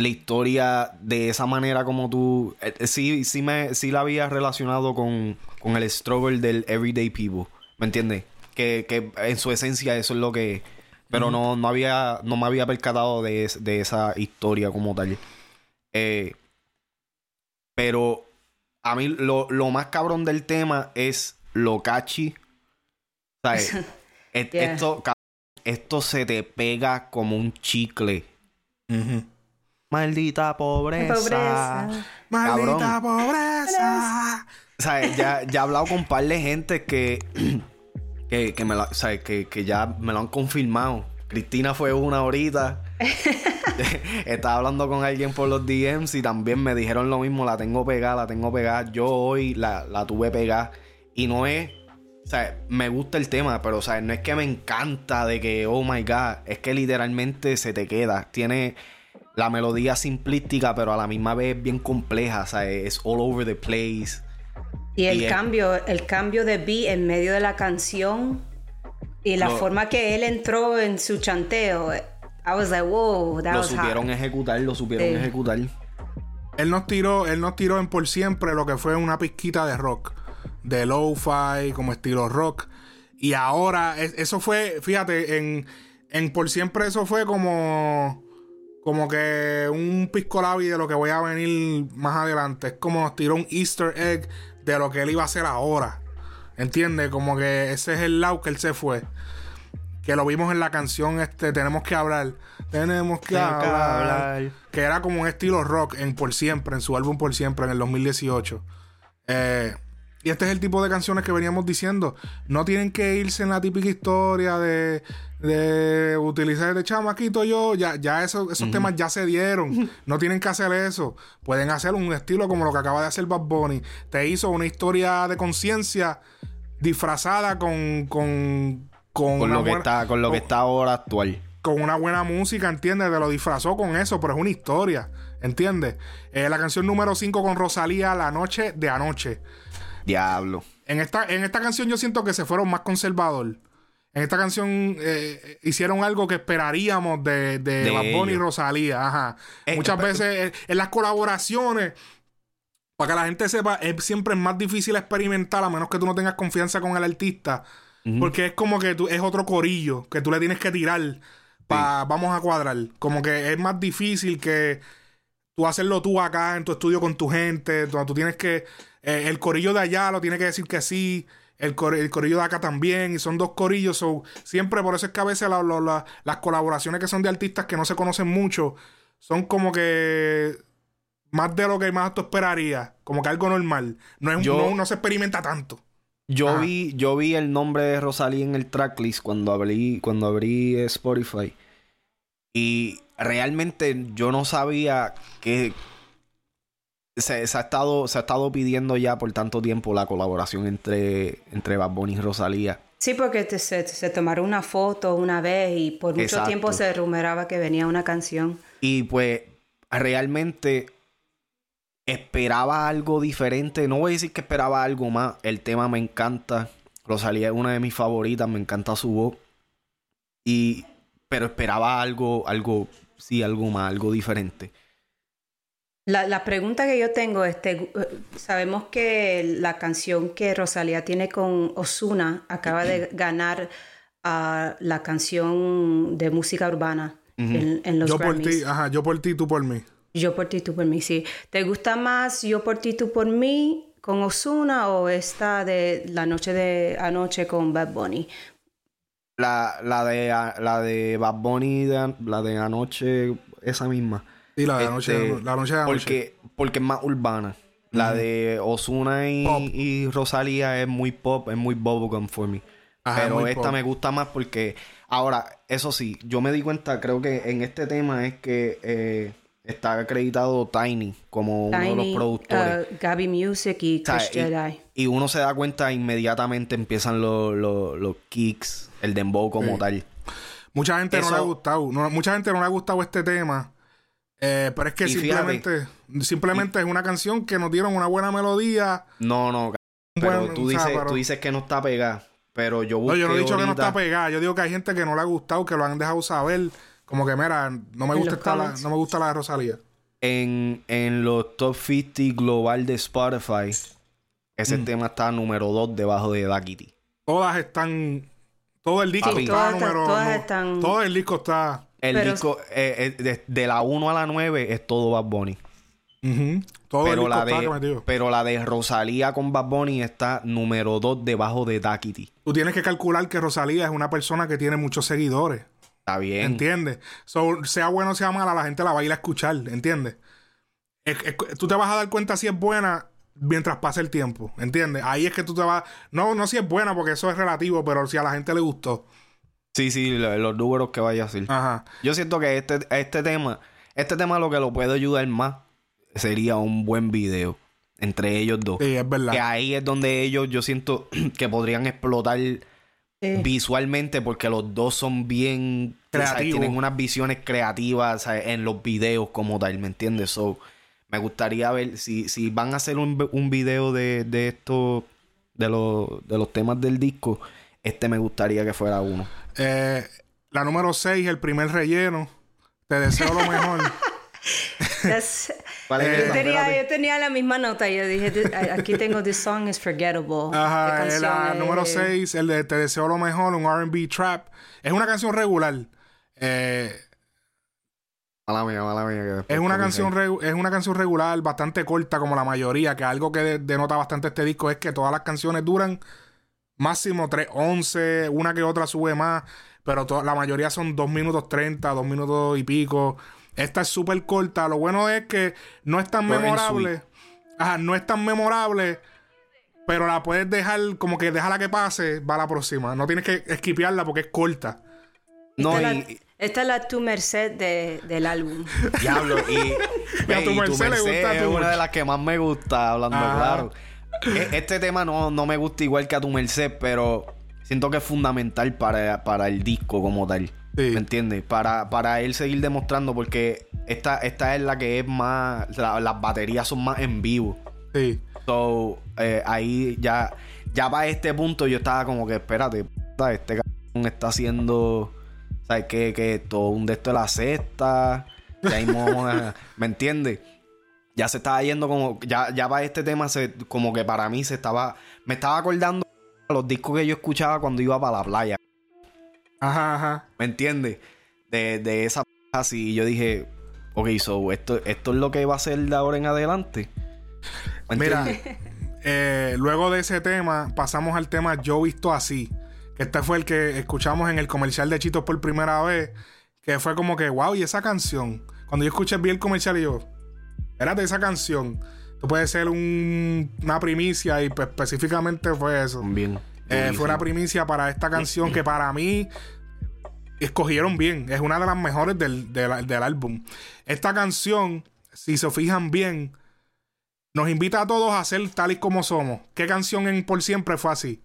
la historia de esa manera como tú. eh, eh, sí, sí, me, sí la había relacionado con, con el struggle del everyday people. ¿Me entiendes? Que, que en su esencia eso es lo que. Pero no, no había. No me había percatado de, es- de esa historia como tal. Eh, pero a mí lo, lo más cabrón del tema es lo catchy. ¿Sabes? *laughs* Yeah. Esto, esto se te pega como un chicle. Maldita pobreza. Pobreza. Maldita pobreza. O sea, ya, ya he hablado con un par de gente que, que, que me la- o sea, que, que ya me lo han confirmado. Cristina fue una ahorita. *laughs* Estaba hablando con alguien por los DMs y también me dijeron lo mismo. La tengo pegada, la tengo pegada. Yo hoy la, la tuve pegada. Y no es. O sea, me gusta el tema, pero o sea, no es que me encanta de que, oh my god. Es que literalmente se te queda. Tiene la melodía simplística, pero a la misma vez bien compleja. O sea, es all over the place. Y el Y cambio, el cambio de beat en medio de la canción y la Lo- forma que él entró en su chanteo, I was like, wow, that Lo was supieron hot. ejecutar, lo supieron Sí. ejecutar. Él nos tiró, él nos tiró en por siempre lo que fue una pizquita de rock, de lo-fi, como estilo rock. Y ahora, es- eso fue, fíjate, en, en por siempre eso fue como, como que un pisco labi de lo que voy a venir más adelante. Es como nos tiró un easter egg de lo que él iba a hacer ahora. ¿Entiendes? Como que ese es el lado que él se fue. Que lo vimos en la canción este Tenemos que hablar. Tenemos que, Tengo que hablar. hablar. Que era como un estilo rock en Por Siempre, en su álbum Por Siempre, en el 2018. Eh, y este es el tipo de canciones que veníamos diciendo. No tienen que irse en la típica historia de, de utilizar de chamaquito yo. Ya, ya eso- esos temas ya se dieron. *laughs* No tienen que hacer eso. Pueden hacer un estilo como lo que acaba de hacer Bad Bunny. Te hizo una historia de conciencia disfrazada con, con, con, lo que está, con lo que está ahora actual. con una buena música, ¿entiendes? Te lo disfrazó con eso, pero es una historia, ¿entiendes? Eh, la canción número 5 con Rosalía, La Noche de Anoche. Diablo. En esta, en esta canción yo siento que se fueron más conservador. En esta canción eh, hicieron algo que esperaríamos de, de, De Bad Bunny y. Rosalía. Ajá. Eh, Muchas veces eh, en las colaboraciones, para que la gente sepa, es siempre más difícil experimentar a menos que tú no tengas confianza con el artista. Porque es como que tú, es otro corillo que tú le tienes que tirar. Pa, Vamos a cuadrar. Como que es más difícil que tú hacerlo tú acá en tu estudio con tu gente. Donde tú tienes que. eh, el corillo de allá lo tiene que decir que sí. El, cor- el corillo de acá también. Y son dos corillos. so, siempre por eso es que a veces la- la- la- las colaboraciones que son de artistas que no se conocen mucho son como que. Más de lo que más tú esperarías. Como que algo normal. No, es, Yo- no, no se experimenta tanto. Yo Ajá. vi, yo vi el nombre de Rosalía en el tracklist cuando abrí, cuando abrí Spotify. Y realmente yo no sabía que se, se ha estado, se ha estado pidiendo ya por tanto tiempo la colaboración entre, entre Bad Bunny y Rosalía. Sí, porque te- se, se tomaron una foto una vez y por mucho Exacto. tiempo se rumoraba que venía una canción. Y pues realmente esperaba algo diferente. No voy a decir que esperaba algo más. El tema me encanta. Rosalía es una de mis favoritas. Me encanta su voz. Y pero esperaba algo, algo, sí, algo más, algo diferente. La, la pregunta que yo tengo es, te- eh, sabemos que la canción que Rosalía tiene con Osuna acaba de *clears throat* ganar a la canción de música urbana en, en los Yo por ti, ajá, yo por ti, tú por mí. Yo por ti, tú por mí, sí. ¿Te gusta más Yo por ti, tú por mí con Osuna o esta de La noche de anoche con Bad Bunny? La, la de la de Bad Bunny, de- la de anoche, esa misma. Sí, la de anoche, Este, la noche de anoche. Porque, porque es más urbana. La de Osuna y, y Rosalía es muy pop, es muy bubblegum for me. Ajá, Pero esta pop. me gusta más porque... Ahora, eso sí, yo me di cuenta, creo que en este tema es que eh, está acreditado Tiny como uno de los productores. uh, Gaby Music y O sea, Chris Jedi. Y, uno se da cuenta inmediatamente empiezan los, los, los kicks, el dembow como Sí. tal. Mucha gente no le ha gustado. no- mucha gente no le ha gustado este tema. Eh, pero es que fíjate- simplemente, simplemente es una canción que nos dieron una buena melodía. No, no, pero tú, sea, dices, pero- tú dices que no está pegada. Pero yo No, busqué yo no he dicho que no está pegada. Yo digo que hay gente que no le ha gustado, que lo han dejado saber. Como que, mira, no me gusta, esta la, no me gusta la de Rosalía. En, en los top 50 global de Spotify, ese Mm. tema está número 2 debajo de Daquiti. Todas están. Todo el disco Sí, está todas están- número. todas no, están- Todo el disco está. El Pero- disco, eh, eh, de, de la 1 a la 9 es todo Bad Bunny. Todo Pero la, está de, pero la de Rosalía con Bad Bunny está número 2 debajo de Daquiti. Tú tienes que calcular que Rosalía es una persona que tiene muchos seguidores. Está bien. ¿Entiendes? So, sea bueno o sea mala, la gente la va a ir a escuchar. ¿Entiendes? Es- es- tú te vas a dar cuenta si es buena mientras pasa el tiempo. ¿Entiendes? Ahí es que tú te vas. No, no si es buena, porque eso es relativo, pero si a la gente le gustó. Sí, sí, lo- los números que vaya a decir. Ajá. Yo siento que este, este tema, este tema lo que lo puede ayudar más sería un buen video entre ellos dos. Sí, es verdad. Que ahí es donde ellos, yo siento *clears throat* que podrían explotar Sí. visualmente porque los dos son bien. Creativos. tienen unas visiones creativas ¿sabes? en los videos como tal, ¿me entiendes? So, me gustaría ver si, si van a hacer un, un video de, de esto, de, los de los temas del disco, este me gustaría que fuera uno. Eh, la número 6, el primer relleno. Te deseo lo mejor. *laughs* That's- ¿Cuál es Eh, yo, tenía, yo tenía la misma nota. Yo dije, "Thi- aquí tengo This Song is Forgettable. *laughs* Ajá, eh, la número es- 6, el de Te deseo lo mejor, un RB trap. Es una canción regular. Eh, Mala mía, mala mía. que después es, una canción regu- es una canción regular, bastante corta como la mayoría, que algo que de- denota bastante este disco es que todas las canciones duran máximo 3, 11, una que otra sube más, pero la mayoría son 2 minutos 30, 2 minutos y pico. Esta es súper corta, lo bueno es que no es tan memorable. Ajá, no es tan memorable, pero la puedes dejar como que déjala que pase, va a la próxima. No tienes que esquipearla porque es corta. No, y, esta es la Tu Merced de- del álbum. *laughs* Diablo, y, *laughs* Y a tu y Merced le gusta es tu una de las que más me gusta, hablando Ajá. claro. E- Este tema no, no me gusta igual que a tu Merced, pero siento que es fundamental para, para el disco como tal. Sí. ¿Me entiendes? Para, para él seguir demostrando, porque esta, esta es la que es más. la- las baterías son más en vivo. Sí. So, eh, ahí ya, ya para este punto yo estaba como que, espérate, puta, este cabrón está haciendo, ¿sabes qué? Que todo un de esto de la cesta, ya mismo *laughs* ¿me entiendes? Ya se estaba yendo como, ya, ya para este tema, se, como que para mí se estaba, me estaba acordando los discos que yo escuchaba cuando iba para la playa, Ajá, ajá. ¿me entiendes? De, de esa así, y yo dije, ok, so, esto, esto es lo que va a ser de ahora en adelante. ¿Me Mira, eh, luego de ese tema, pasamos al tema Yo Visto Así. Este fue el que escuchamos en el comercial de Chitos por primera vez. Que fue como que, wow, y esa canción. Cuando yo escuché bien el comercial, y yo, espérate, esa canción. Esto puede ser un- una primicia, y pues, específicamente fue eso. Bien. Eh, fue una primicia para esta canción que para mí escogieron bien. Es una de las mejores del, del- del álbum. Esta canción, si se fijan bien, nos invita a todos a ser tal y como somos. ¿Qué canción en Por Siempre fue así?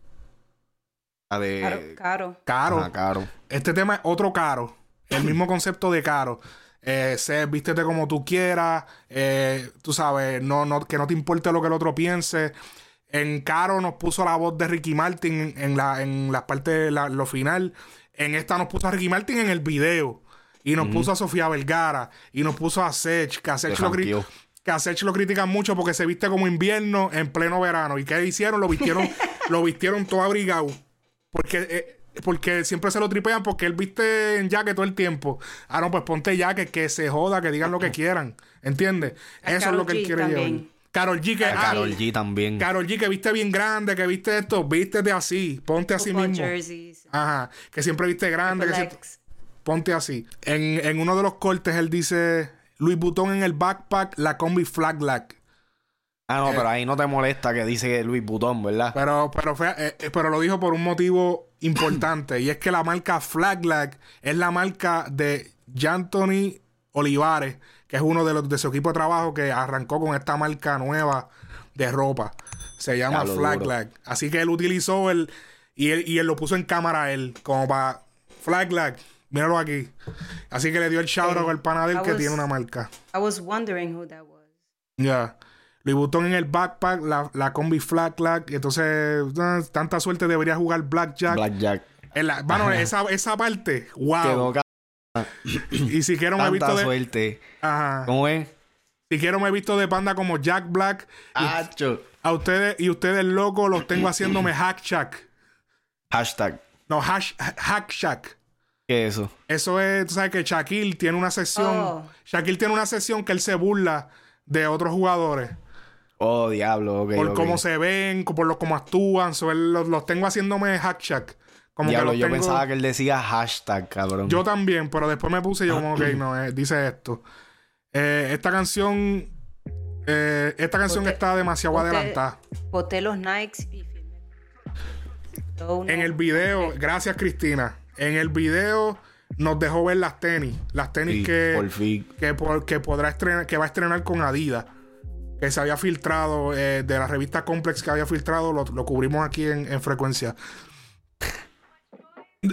La de... Caro, caro. Caro. Ajá, caro. Este tema es otro caro. El mismo *clears throat* concepto de caro. Eh, sé, vístete como tú quieras. eh, tú sabes, no, no, que no te importe lo que el otro piense. En Caro nos puso la voz de Ricky Martin en, la, en la parte de la- lo final. En esta nos puso a Ricky Martin en el video. Y nos puso a Sofía Vergara. Y nos puso a Sech. Que a Sech Se lo, cri- que a Sech lo critican mucho porque se viste como invierno en pleno verano. ¿Y qué hicieron? Lo vistieron, *laughs* lo vistieron todo abrigado. Porque, eh, porque siempre se lo tripean porque él viste en jacket todo el tiempo. Ah, no, pues ponte jacket, que se joda, que digan lo que quieran. ¿Entiendes? Eso es lo que él quiere también. llevar. Carol G, que. A ah, Karol G también. Karol G, que viste bien grande, que viste esto, vístete así, ponte así Football mismo. jerseys. Ajá, que siempre viste grande, que siempre- ponte así. En, en uno de los cortes él dice Louis Vuitton en el backpack, la combi flag lag. Ah, no, pero ahí no te molesta que dice Luis Butón, ¿verdad? Pero, pero, fue- eh, eh, pero lo dijo por un motivo *clears throat* importante. y es que la marca Flaglag es la marca de Anthony Olivares, que es uno de los de su equipo de trabajo que arrancó con esta marca nueva de ropa. Se llama Flaglag. Así que él utilizó el. Y él, y él lo puso en cámara a él, como para. Flaglag, Míralo aquí. Así que le dio el shout out al panadero I que was- tiene una marca. I was wondering who that was. Ya. Louis Vuitton en el backpack, la, la combi flat. Y entonces, tanta suerte debería jugar Blackjack. Blackjack. En la- bueno, esa, esa parte, wow. Quedó *clears throat* Y si quiero me he visto de. suerte. Ajá. ¿Cómo es? Si quiero me he visto de panda como Jack Black. Hacho. A ustedes y ustedes locos los tengo haciéndome hack shack. Hashtag. No, hash, hack shack. ¿Qué es eso? Eso es, tú sabes que Shaquille tiene una sesión. Oh. Shaquille tiene una sesión que él se burla de otros jugadores. Oh, diablo. Ok, por cómo se ven, por lo, cómo actúan. So, los, los tengo haciéndome hack shack. Como Diablo, que los yo tengo- pensaba que él decía hashtag, cabrón. Yo también, pero después me puse yo como, ok, *clears throat* no, eh, dice esto. Eh, esta canción. eh, esta canción está demasiado adelantada. Boté los Nikes y En el video, gracias Cristina. En el video nos dejó ver las tenis. Las tenis Sí, que, por fin. que, por- que podrá estrenar, que va a estrenar con Adidas. Que se había filtrado eh, de la revista Complex que había filtrado, lo, lo cubrimos aquí en, en frecuencia.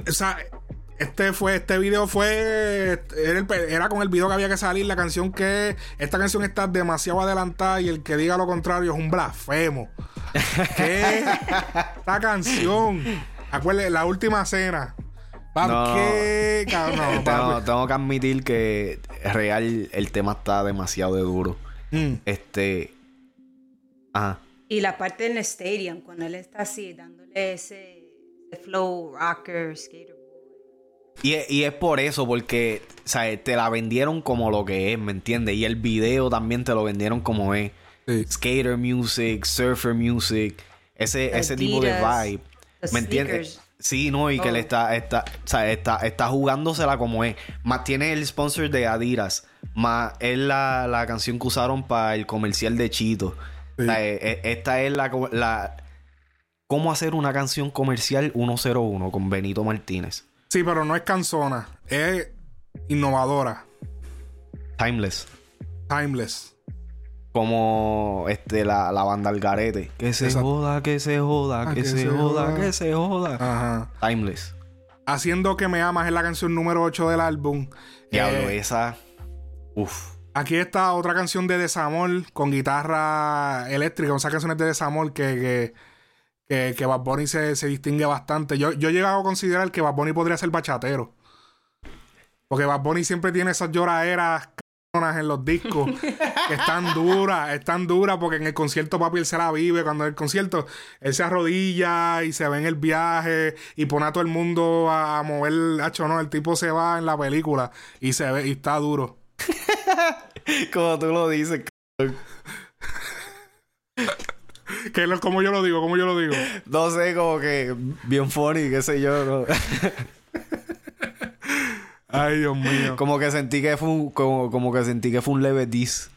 O sea, este fue, este video fue. Era, el era con el video que había que salir. La canción que. Esta canción está demasiado adelantada y el que diga lo contrario es un blasfemo. ¿Qué? Esta canción. Acuérdate, la última cena. No. ¿qué? Cabrón, no, tengo, tengo que admitir que real el tema está demasiado de duro. Mm. Este. Ajá. Y la parte en el stadium, cuando él está así, dándole ese, ese flow rocker, skater boy. Y es, y es por eso, porque, ¿sabes? Te la vendieron como lo que es, ¿me entiendes? Y el video también te lo vendieron como es. Sí. Skater music, surfer music, ese, ese tipo de vibe. ¿Me entiendes? Sí, no, y que Oh. le está, está, o sea, está, está jugándosela como es. Más tiene el sponsor de Adidas. Más es la, la canción que usaron para el comercial de Chito. Sí. O sea, e- e- esta es la, la. ¿Cómo hacer una canción comercial 101 con Benito Martínez? Sí, pero no es canzona. Es innovadora. Timeless. Timeless. Como este, la, la banda Algarete. Que se Exacto. joda, que se joda, Ah, que, se, joda, que se joda. Ajá. Timeless. Haciendo que me amas es la canción número 8 del álbum. Diablo, Eh, esa. Uf. Aquí está otra canción de Desamor con guitarra eléctrica. Esas canciones de Desamor que, que, que, que Bad Bunny se, se distingue bastante. Yo, yo he llegado a considerar que Bad Bunny podría ser bachatero. Porque Bad Bunny siempre tiene esas lloraderas en los discos *laughs* que están duras, están duras porque en el concierto papi él se la vive. Cuando en el concierto él se arrodilla y se ve en el viaje y pone a todo el mundo a, a mover. Hacho, no, el tipo se va en la película y se ve y está duro. *laughs* Como tú lo dices, c- Que lo- como yo lo digo, como yo lo digo. no sé, como que bien funny, qué sé yo. ¿no? Ay, Dios mío. como que sentí que fue un, como, como que sentí que fue un leve diss.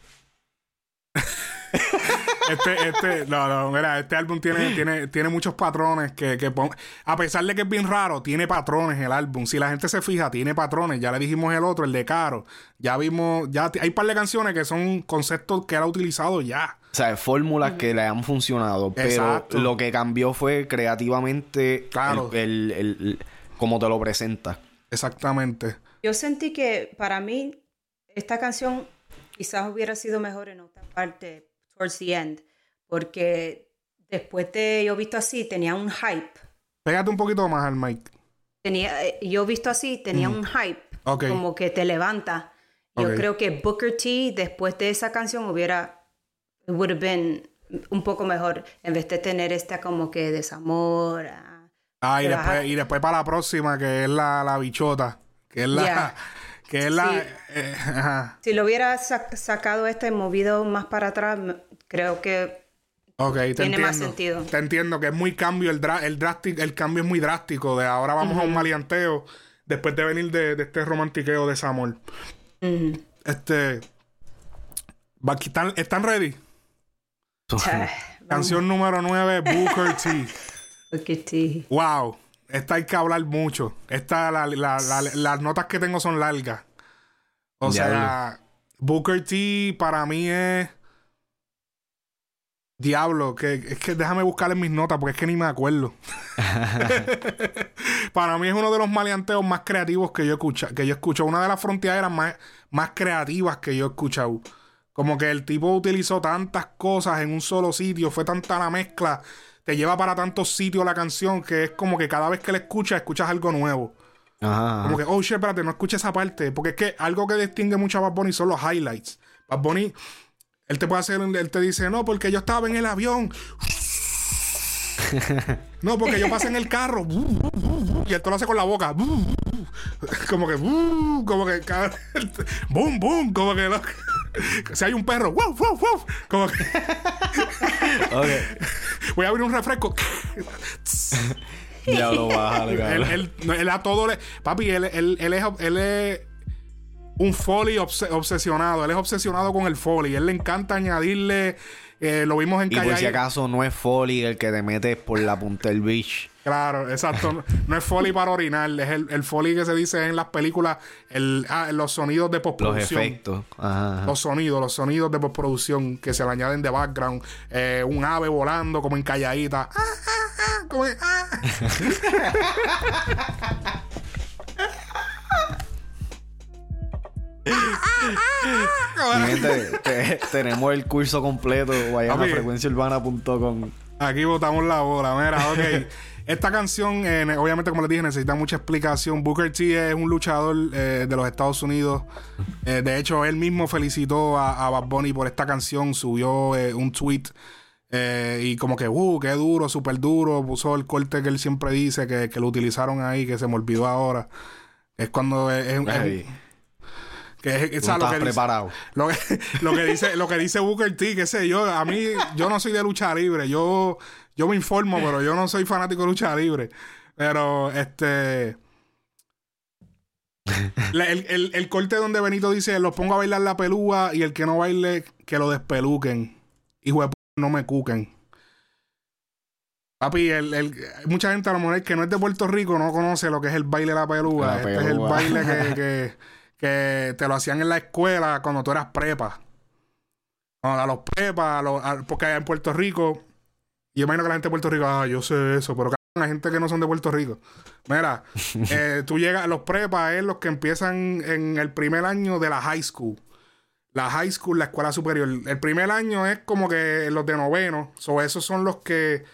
Este, este, no, no, mira, este álbum tiene, tiene, tiene muchos patrones que, que pon- a pesar de que es bien raro, tiene patrones el álbum. Si la gente se fija, tiene patrones. Ya le dijimos el otro, el de Caro. Ya vimos, ya hay un par de canciones que son conceptos que él ha utilizado ya. O sea, fórmulas que le han funcionado. Pero Exacto. lo que cambió fue creativamente Claro. el, el- el- el- cómo te lo presentas. Exactamente. Yo sentí que para mí esta canción quizás hubiera sido mejor en otra parte, towards the end, porque después de yo visto así tenía un hype. Pégate un poquito más al mic. Tenía, eh, yo visto así tenía un hype, Ok. como que te levanta. Yo Ok. creo que Booker T después de esa canción hubiera, it would have been un poco mejor en vez de tener esta como que desamor. ah. Ah, y después, y después para la próxima, que es la, la bichota. Que es la. Ya. *laughs* Que es la. Sí. eh, *laughs* ajá. Si lo hubiera sac- sacado esta y movido más para atrás, creo que Ok, te Tiene entiendo. más sentido. Te entiendo que es muy cambio, el, dra- el, drástic- el cambio es muy drástico. De ahora vamos a un maleanteo después de venir de, de este romantiqueo de Samuel. ujú. Este. va- ¿Están, ¿Están ready? Canción número 9, Booker T. *laughs* Booker T. Wow. Esta hay que hablar mucho. Esta, la- la- la- las notas que tengo son largas. O sea, Booker T para mí es. Diablo, que es que déjame buscar en mis notas porque es que ni me acuerdo. *laughs* *laughs* Para mí es uno de los maleanteos más creativos que yo escucho, que yo escucho, una de las fronteras más, más creativas que yo he escuchado. Como que el tipo utilizó tantas cosas en un solo sitio, fue tanta la mezcla, te lleva para tantos sitios la canción que es como que cada vez que la escuchas, escuchas algo nuevo. Ajá. Como que, oh shit, espérate, no escuches esa parte. Porque es que algo que distingue mucho a Bad Bunny son los highlights. Bad Bunny, él te puede hacer, él te dice, no, porque yo estaba en el avión. *laughs* no, porque yo pasé en el carro. y él te lo hace con la boca. como que, como que, *laughs* *laughs* boom, boom, como que, *laughs* si hay un perro, wow, wow, wow, como que, *laughs* voy a abrir un refresco. Ya lo *laughs* él, él, él, a todo le. Papi, él, él, él, es, él es un Foley obsesionado. Él es obsesionado con el Foley. Él le encanta añadirle. Eh, lo vimos en Y por si acaso no es Foley el que te metes por la punta del beach. Claro, exacto. *laughs* No, es Foley para orinar. Es el, el, Foley que se dice en las películas. El, ah, los sonidos de postproducción. Los efectos. Ajá, Los sonidos, los sonidos de postproducción que se le añaden de background. Eh, un ave volando como en calladita. Ah, ah, como *laughs* tenemos el curso completo. Vayan a frecuenciaurbana.com. Aquí botamos la bola. Mira, ok. *laughs* Esta canción, eh, obviamente, como les dije, necesita mucha explicación. Booker T es un luchador eh, de los Estados Unidos. Eh, de hecho, él mismo felicitó a, Bad Bunny por esta canción. Subió un tweet. y como que, uh, qué duro, súper duro. Puso el corte que él siempre dice, que, lo utilizaron ahí, que se me olvidó ahora. Es cuando es, que es, lo que preparado. *laughs* Dice, lo, que, dice, lo que dice Booker T, qué sé yo, a mí, yo no soy de lucha libre, yo, yo me informo, pero yo no soy fanático de lucha libre. Pero, este. el, el, corte donde Benito dice: Los pongo a bailar la pelúa y el que no baile, que lo despeluquen. Hijo de p no me cuquen. Papi, el, mucha gente a lo mejor que no es de Puerto Rico no conoce lo que es el baile de la pelúa. este es el baile *laughs* que que te lo hacían en la escuela cuando tú eras prepa. a los prepas, porque allá en Puerto Rico, yo imagino que la gente de Puerto Rico, ah, yo sé eso, pero hay gente que no son de Puerto Rico. Mira, *laughs* eh, tú llegas los prepas, es los que empiezan en el primer año de la high school. La high school, la escuela superior. El primer año es como que los de noveno. So, esos son los que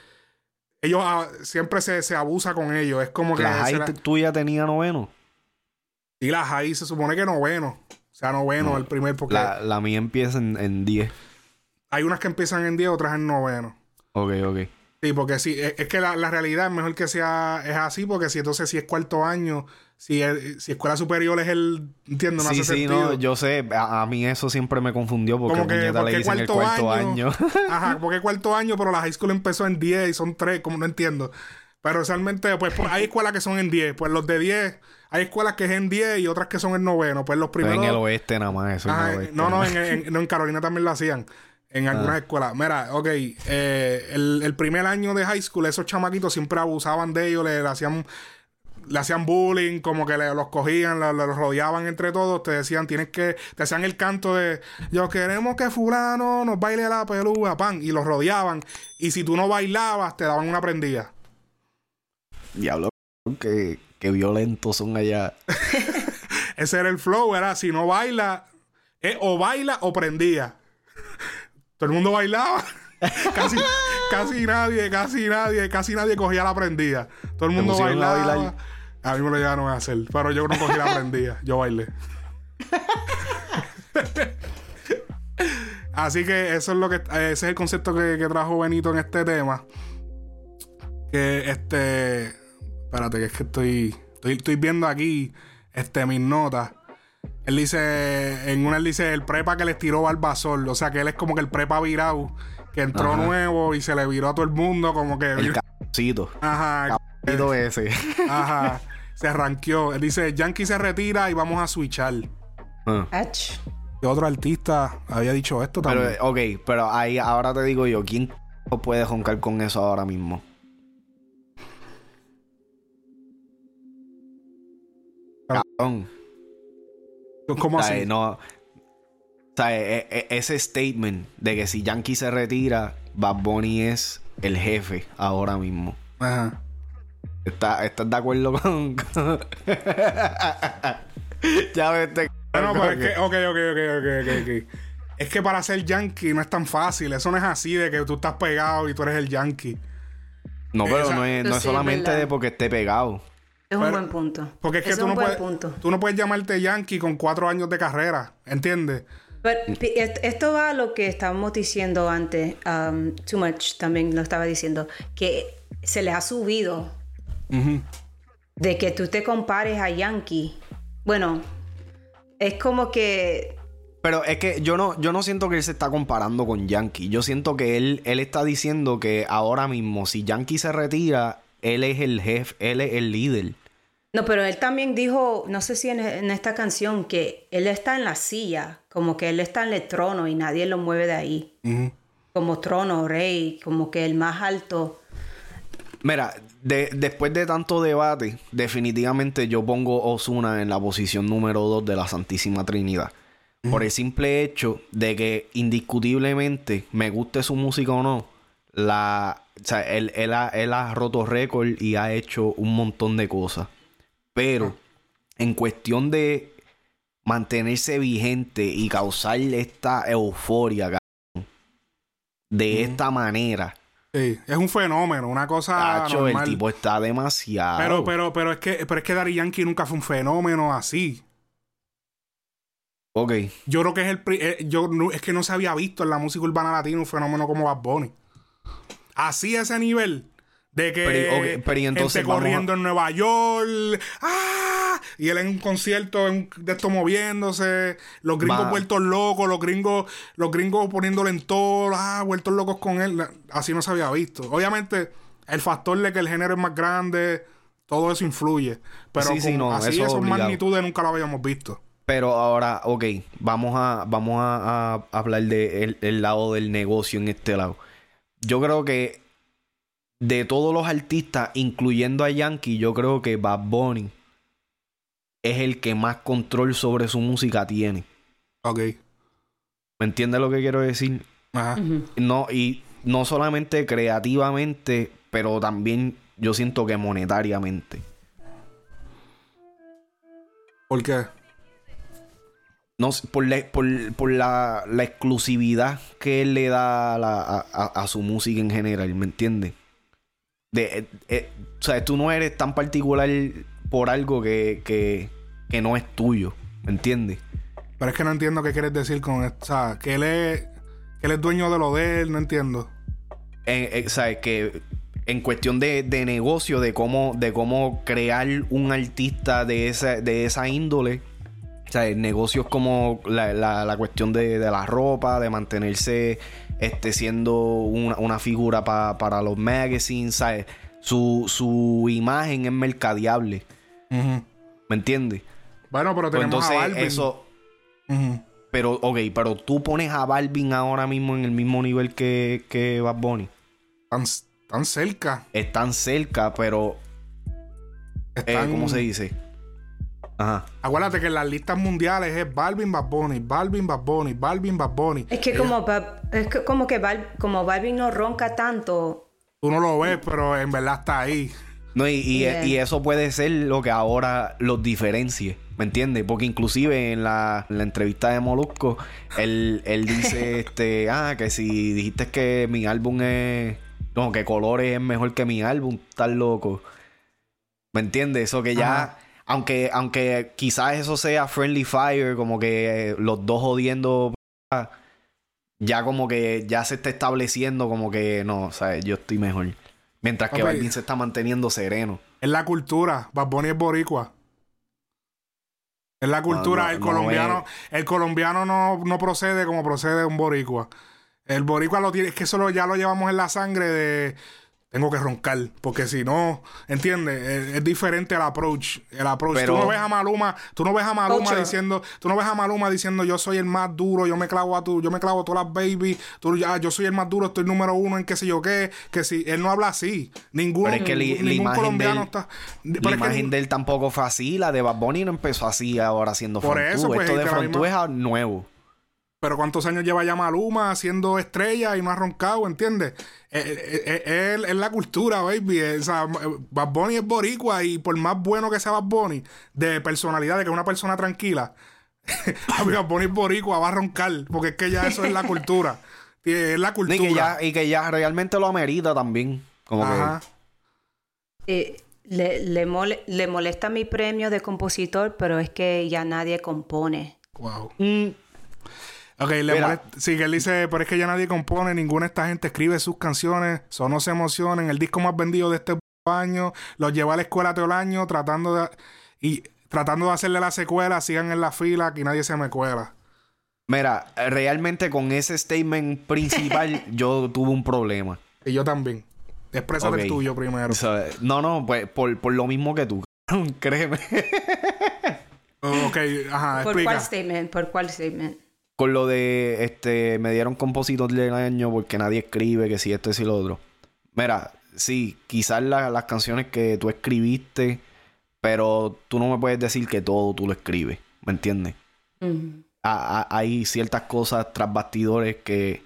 ellos ah, siempre se, se, abusa con ellos. Es como que. ¿La high tuya tenía noveno? Y la high se supone que noveno. O sea, noveno el primer porque... La, mía empieza en 10. Hay unas que empiezan en 10, otras en noveno. Ok, ok. Sí, porque sí, es, que la, realidad es mejor que sea es así, porque si entonces si es cuarto año, si, si escuela superior es el, entiendo, no sí, sí, no, yo sé, a, mí eso siempre me confundió porque Como que, le dicen cuarto el cuarto año. *laughs* ajá, *laughs* porque cuarto año, pero la high school empezó en 10 y son 3, como no entiendo. Pero realmente, pues, pues hay escuelas que son en 10, pues los de 10 hay escuelas que es en 10 y otras que son en noveno. Pues los primeros. En el oeste nada más, eso. no, no, en, Carolina también lo hacían. En algunas ah. escuelas. Mira, ok. Eh, el, primer año de high school, esos chamaquitos siempre abusaban de ellos, le, hacían le hacían bullying, como que le, los cogían, los rodeaban entre todos, te decían, tienes que, te hacían el canto de, yo queremos que fulano nos baile la pelúa, pan, y los rodeaban, y si tú no bailabas, te daban una prendida. Diablo, que Qué violentos son allá. *laughs* Ese era el flow, era si no baila, eh, o baila o prendía. Todo el mundo bailaba. *laughs* casi, casi nadie, casi nadie, casi nadie cogía la prendida. Todo el mundo bailaba. A, mí me lo llegaron a hacer, pero yo no cogí la prendida, yo bailé. *laughs* Así que eso es lo que ese es el concepto que, que trajo Benito en este tema. Que este Espérate, que es que estoy, estoy, viendo aquí este, mis notas. Él dice, en una él dice el prepa que les tiró Barbasol. O sea que él es como que el prepa virado, que entró nuevo y se le viró a todo el mundo, como que. El cabocito. Ajá. El ese. Ajá. Se arranqueó. Él dice, Yankee se retira y vamos a switchar. Uh. otro artista había dicho esto también? Pero, ok, pero ahí ahora te digo yo, ¿quién puede joncar con eso ahora mismo? ¿Cómo así? No, O sea, e- e- ese statement de que si Yankee se retira, Bad Bunny es el jefe ahora mismo. Ajá. ¿Estás, estás de acuerdo con.? con- *laughs* ya ves, este. Bueno, pues es que, *laughs* ok, ok, ok, ok, ok, ok. Es que para ser yankee no es tan fácil. Eso no es así de que tú estás pegado y tú eres el yankee. No, pero Esa- no es, no es sí, solamente de porque esté pegado. Es un Pero- buen punto. Porque es que es tú un no, buen puedes, punto. tú no puedes llamarte yankee con cuatro años de carrera. ¿Entiendes? Pero esto va a lo que estábamos diciendo antes. um, too much también lo estaba diciendo. Que se le ha subido de que tú te compares a Yankee. Bueno, es como que. Pero es que yo no, yo no siento que él se está comparando con Yankee. Yo siento que él, él está diciendo que ahora mismo, si Yankee se retira, él es el jefe, él es el líder. No, pero él también dijo, no sé si en, en esta canción, que él está en la silla, como que él está en el trono y nadie lo mueve de ahí. Como trono, rey, como que el más alto. Mira, de- después de tanto debate, definitivamente yo pongo Osuna en la posición número 2 de la Santísima Trinidad. Por el simple hecho de que indiscutiblemente, me guste su música o no, la, o sea, él, él ha, él ha roto récord y ha hecho un montón de cosas. Pero en cuestión de mantenerse vigente y causar esta euforia, cabrón, de esta manera, Sí. Es un fenómeno, una cosa Tacho, el normal. tipo está demasiado. Pero, pero, pero es que, pero es que Daddy Yankee nunca fue un fenómeno así. Ok. Yo creo que es el eh, yo no- es que no se había visto en la música urbana latina un fenómeno como Bad Bunny. Así a ese nivel de que Pero, ok, pero y entonces gente vamos a- corriendo en Nueva York, ¡ah! y él en un concierto en- de esto moviéndose, los gringos Va. vueltos locos, los gringos, los gringos poniéndole en todo, ah, vueltos locos con él, así no se había visto. Obviamente el factor de que el género es más grande, todo eso influye, pero Sí, no, así esas magnitudes nunca lo habíamos visto. Pero ahora, ok, vamos a, vamos a, a hablar del el lado del negocio en este lado. Yo creo que de todos los artistas, incluyendo a Yankee, yo creo que Bad Bunny es el que más control sobre su música tiene. Ok. ¿Me entiendes lo que quiero decir? Ajá. No, y no solamente creativamente, pero también yo siento que monetariamente. ¿Por qué? No, sé, por la, por, por la, la exclusividad que él le da a, la- a- a- a su música en general, ¿me entiendes? De, eh, eh, o sea, tú no eres tan particular por algo que, que, que no es tuyo, ¿me entiendes? Pero es que no entiendo qué quieres decir con esto. O sea, que él es, que él es dueño de lo de él, no entiendo. En, eh, ¿sabes? Que en cuestión de, de negocio, de cómo, de cómo crear un artista de esa, de esa índole. O sea, negocios como la, la- la cuestión de, de la ropa, de mantenerse este, siendo una, una figura pa- para los magazines, ¿sabes? Su, su imagen es mercadeable, ¿me entiendes? Bueno, pero Pues tenemos entonces a Balvin. eso... Pero, ok, pero tú pones a Balvin ahora mismo en el mismo nivel que, que Bad Bunny. Tan, tan cerca. Están cerca, pero eh, ¿cómo se dice? Ajá. Acuérdate que en las listas mundiales es Balvin, Bad Bunny, Balvin, Bad Bunny, Balvin, Bad Bunny. Es que como, es que como que Bal- como Balvin no ronca tanto, Tú no lo ves, pero en verdad está ahí. No, y, y- Yeah. y eso puede ser lo que ahora los diferencie, ¿me entiendes? Porque inclusive en la, en la entrevista de Molusco, él, él dice, *laughs* este, ah, que si dijiste que mi álbum es, no, que Colores es mejor que mi álbum, estás loco. ¿Me entiendes? Eso que ya, Ajá. Aunque, aunque quizás eso sea Friendly Fire, como que eh, los dos jodiendo, ya como que ya se está estableciendo como que no, o sea, yo estoy mejor. Mientras que. Balvin se está manteniendo sereno. Es la cultura. Bad Bunny es boricua. Es la cultura. no, el no colombiano, el colombiano no, no procede como procede un boricua. El boricua lo tiene, es que eso lo- ya lo llevamos en la sangre de tengo que roncar, porque si no, ¿entiendes? Es, es diferente el approach. El approach. Pero- tú no ves a Maluma, tú no ves a Maluma diciendo, tú no ves a Maluma diciendo yo soy el más duro, yo me clavo a tu, yo me clavo a todas las baby, tú, ya, yo soy el más duro, estoy número uno en qué sé yo qué, que si él no habla así, ningún, Pero es que li- la ningún imagen colombiano está. La pero es que imagen de él tampoco fue así. La de Bad Bunny no empezó así ahora siendo Por eso, pues, Esto de la Frontú misma- es nuevo. Pero ¿cuántos años lleva ya Maluma siendo estrella y no ha roncado, ¿entiendes? Es, la cultura, baby. O sea, Bad Bunny es boricua y por más bueno que sea Bad Bunny, de personalidad, de que es una persona tranquila, *laughs* Bad Bunny es boricua, va a roncar, porque es que ya eso es la cultura. *laughs* Es la cultura. Y que ya, y que ya realmente lo amerita también. Como Ajá. Eh, le, le, le, molesta mi premio de compositor, pero es que ya nadie compone. Wow. Mm. Ok, le molesta, sí, que él dice, pero es que ya nadie compone, ninguna de esta gente escribe sus canciones, son no se emocionen, el disco más vendido de este año, los lleva a la escuela todo el año tratando de y tratando de hacerle la secuela, sigan en la fila, que nadie se me cuela. Mira, realmente con ese statement principal *laughs* yo tuve un problema. Y yo también. Expresa el tuyo primero. no, no, pues por, lo mismo que tú. *laughs* Créeme. ok, ajá. ¿Por cuál statement? ¿Por cuál statement? Con lo de este me dieron compositor del año porque nadie escribe que si esto es y lo otro. Mira, sí, quizás las canciones que tú escribiste, pero tú no me puedes decir que todo tú lo escribes, ¿me entiendes? hay ciertas cosas tras bastidores que,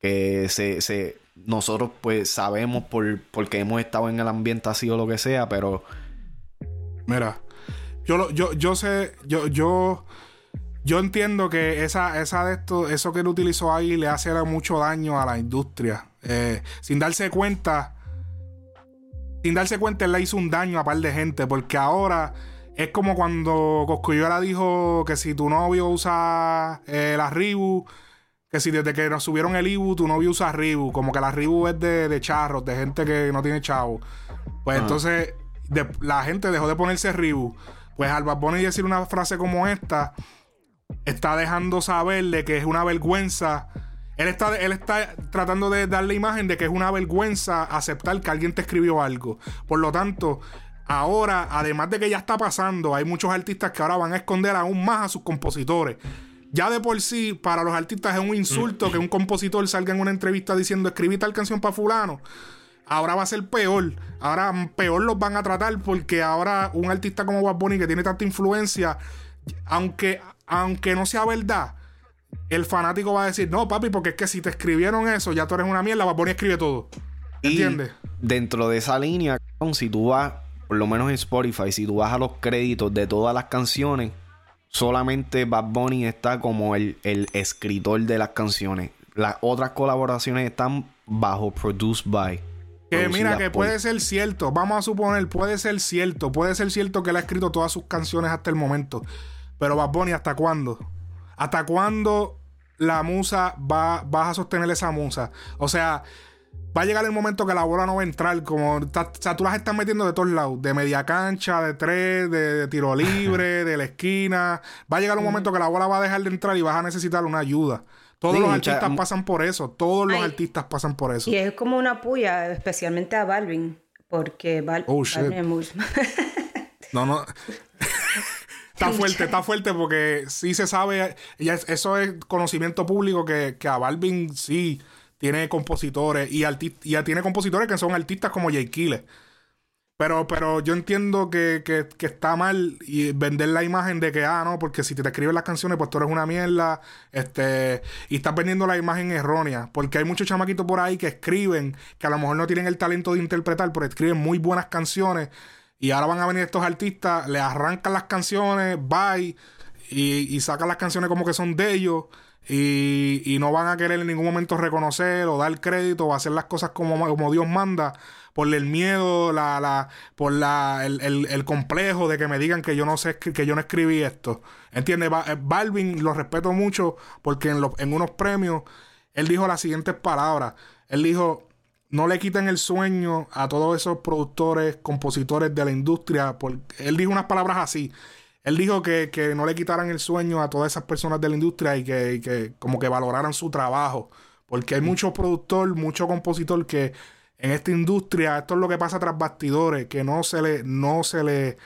que se, se nosotros pues sabemos por, porque hemos estado en el ambiente así o lo que sea, pero... Mira, yo, yo, yo sé, yo, yo, yo entiendo que esa, esa de esto, eso que él utilizó ahí le hace mucho daño a la industria. Eh, sin darse cuenta, sin darse cuenta, él le hizo un daño a par de gente, porque ahora... Es como cuando Coscuyuela dijo que si tu novio usa eh, la Ribu, que si desde que nos subieron el Ibu, tu novio usa Ribu, como que la Ribu es de, de charros, de gente que no tiene chavo. Pues entonces la gente dejó de ponerse Ribu. Pues al Bad decir una frase como esta, está dejando saber de que es una vergüenza. Él está, él está tratando de dar la imagen de que es una vergüenza aceptar que alguien te escribió algo. Por lo tanto, ahora, además de que ya está pasando, hay muchos artistas que ahora van a esconder aún más a sus compositores ya de por sí, para los artistas es un insulto que un compositor salga en una entrevista diciendo escribí tal canción para fulano. Ahora va a ser peor. Ahora peor los van a tratar porque ahora un artista como Bad Bunny que tiene tanta influencia, aunque, aunque no sea verdad, el fanático va a decir, no, papi, porque es que si te escribieron eso, ya tú eres una mierda, Bad Bunny escribe todo. ¿Entiendes? Dentro de esa línea, si tú vas, por lo menos en Spotify, si tú vas a los créditos de todas las canciones, solamente Bad Bunny está como el, escritor de las canciones. Las otras colaboraciones están bajo Produced by. Que mira, que puede ser cierto, vamos a suponer, puede ser cierto, puede ser cierto que él ha escrito todas sus canciones hasta el momento. Pero Bad Bunny, ¿hasta cuándo? ¿Hasta cuándo la musa va, vas a sostener esa musa? O sea, va a llegar el momento que la bola no va a entrar. Como, o sea, tú las estás metiendo de todos lados. De media cancha, de tres, de, tiro libre, *laughs* de la esquina. Va a llegar un momento que la bola va a dejar de entrar y vas a necesitar una ayuda. Todos los artistas pasan por eso. Todos los artistas pasan por eso. Y es como una puya, especialmente a Balvin. Porque Val oh, Balvin *laughs* No, no. Está fuerte, está fuerte porque sí se sabe. eso es conocimiento público que, que a Balvin sí tiene compositores y, y ya tiene compositores que son artistas como Jay Killer. Pero, pero yo entiendo que, está mal y vender la imagen de que, ah, no, porque si te, escriben las canciones, pues tú eres una mierda. Este, y estás vendiendo la imagen errónea. Porque hay muchos chamaquitos por ahí que escriben, que a lo mejor no tienen el talento de interpretar, pero escriben muy buenas canciones. Y ahora van a venir estos artistas, le arrancan las canciones, bye, y, y sacan las canciones como que son de ellos. Y, no van a querer en ningún momento reconocer o dar crédito o hacer las cosas como, como Dios manda por el miedo, la, la, por la, el, complejo de que me digan que yo no sé que yo no escribí esto. ¿Entiendes? Balvin lo respeto mucho porque en, en unos premios él dijo las siguientes palabras. Él dijo, no le quiten el sueño a todos esos productores, compositores de la industria. Él dijo unas palabras así. Él dijo que, no le quitaran el sueño a todas esas personas de la industria y que, como que valoraran su trabajo. Porque hay muchos productor, mucho compositor que en esta industria, esto es lo que pasa tras bastidores, que no se le, no se le,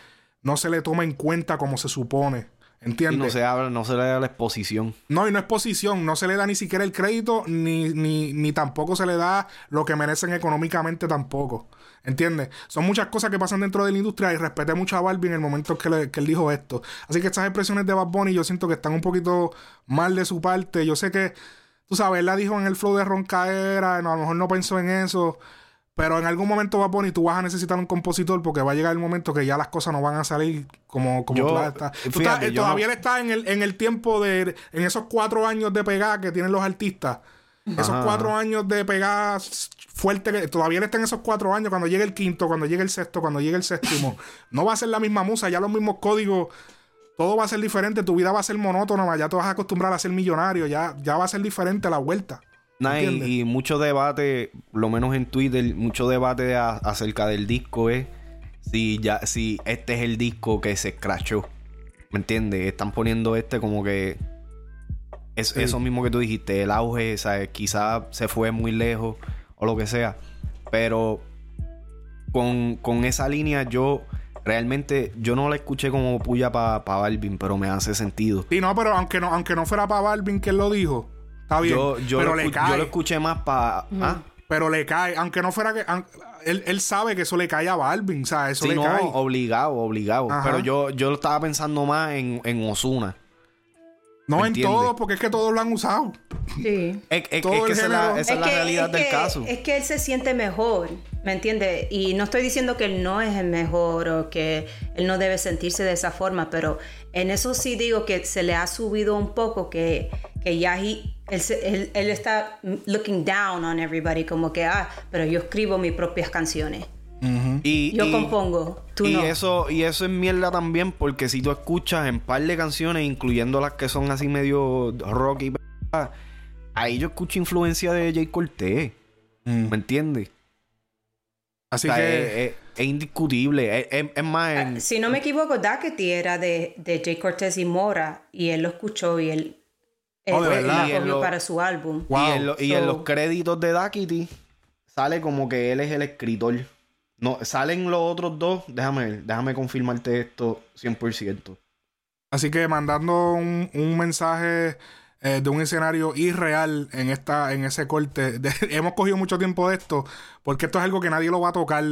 no se le toma en cuenta como se supone. ¿Entiendes? Y no se, habla, no se le da la exposición. No, y no es posición, no se le da ni siquiera el crédito, ni, ni, ni tampoco se le da lo que merecen económicamente tampoco. ¿Entiendes? Son muchas cosas que pasan dentro de la industria y respeté mucho a Balvin en el momento que, le- que él dijo esto. Así que estas expresiones de Bad Bunny yo siento que están un poquito mal de su parte. Yo sé que, tú sabes, él la dijo en el flow de Roncaera, no, a lo mejor no pensó en eso. Pero en algún momento Bad Bunny tú vas a necesitar un compositor porque va a llegar el momento que ya las cosas no van a salir como, como Yo- tú las estás. Tú fíjate, estás- todavía no- él está en el, en el tiempo de, en esos cuatro años de pegada que tienen los artistas. Esos Ajá. cuatro años de pegada fuerte que todavía él está en esos cuatro años. Cuando llegue el quinto, cuando llegue el sexto, cuando llegue el séptimo, *laughs* no va a ser la misma musa, ya los mismos códigos. Todo va a ser diferente, tu vida va a ser monótona, ya te vas a acostumbrar a ser millonario, ya, ya va a ser diferente la vuelta. Nah, y, mucho debate, lo menos en Twitter, mucho debate a- acerca del disco es si ya, si este es el disco que se scratchó. ¿Me entiendes? Están poniendo este como que es Sí. eso mismo que tú dijiste, el auge, ¿sabes? Quizá se fue muy lejos o lo que sea. Pero con, con esa línea yo realmente yo no la escuché como puya para Balvin, pero me hace sentido. Sí, no, pero aunque no, aunque no fuera para Balvin quien lo dijo, está bien. Yo, yo, pero lo, le escu- cae. yo lo escuché más para... Pero le cae, aunque no fuera que. él, él sabe que eso le cae a Balvin, o sea, eso Sí, le no, cae. obligado, obligado. Ajá. Pero yo, yo lo estaba pensando más en, en Osuna. No ¿me en todos, porque es que todos lo han usado. Sí. Es, es- Todo es el que esa es la, género. esa es la que- realidad del que- caso. Es que él se siente mejor, ¿me entiendes? Y no estoy diciendo que él no es el mejor o que él no debe sentirse de esa forma, pero en eso sí digo que se le ha subido un poco, que, que ya he- él, se- él- él está looking down on everybody, como que, ah, pero yo escribo mis propias canciones. Y, Yo y- compongo, tú y no. eso y eso es mierda también porque si tú escuchas en par de canciones incluyendo las que son así medio rock y ahí yo escucho influencia de Jay Cortez ¿me entiendes? Así O sea, que. es, es- es indiscutible es, es- es más en- Si no me equivoco, Daquety era de, de Jay Cortez y Mora, y él lo escuchó y él, él, Oh, de él verdad. la cogió lo- para su álbum. Wow. y, en, lo- y en So- los créditos de Daquity sale como que él es el escritor no salen los otros dos déjame ver, déjame confirmarte esto 100% Así que mandando un, un mensaje eh, de un escenario irreal en esta, en ese corte. *laughs* De- hemos cogido mucho tiempo de esto, porque esto es algo que nadie lo va a tocar.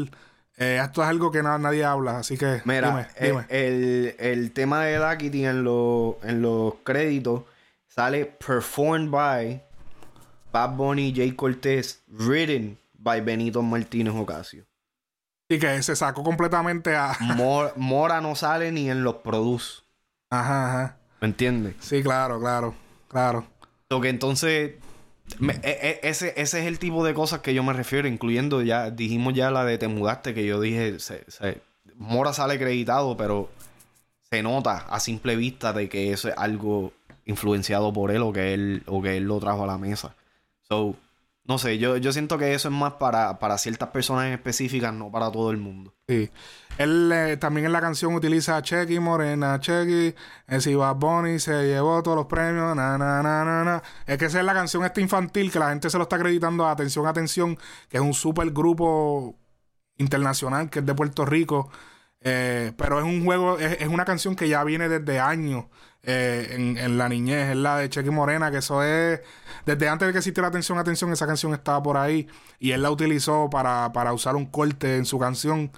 Eh, esto es algo que na- nadie habla. Así que Mira, dime, eh, dime. El, el tema de Daquity en, los en los créditos sale performed by Bad Bunny J. Cortez, written by Benito Martínez Ocasio. Y que se sacó completamente a. *laughs* Mor- Mora no sale ni en los produce. Ajá, ajá. ¿Me entiendes? Sí, claro, claro, claro. Lo que entonces. me- e- e- ese, ese es el tipo de cosas que yo me refiero, incluyendo ya, dijimos ya la de Te Mudaste, que yo dije, se- se- Mora sale acreditado, pero se nota a simple vista de que eso es algo influenciado por él o que él, o que él lo trajo a la mesa. So, no sé, yo, yo siento que eso es más para, para ciertas personas en específicas, no para todo el mundo. Sí. Él eh, también en la canción utiliza a Checky, Morena, Checky. Eh, si Bad Bunny se llevó todos los premios. Na, na, na, na, na. Es que esa es la canción esta infantil que la gente se lo está acreditando a Atención, Atención, que es un super grupo internacional que es de Puerto Rico. Eh, pero es un juego, es, es una canción que ya viene desde años eh, en, en la niñez. Es la de Checky Morena, que eso es. Desde antes de que existiera Atención, Atención, esa canción estaba por ahí. Y él la utilizó para, para usar un corte en su canción.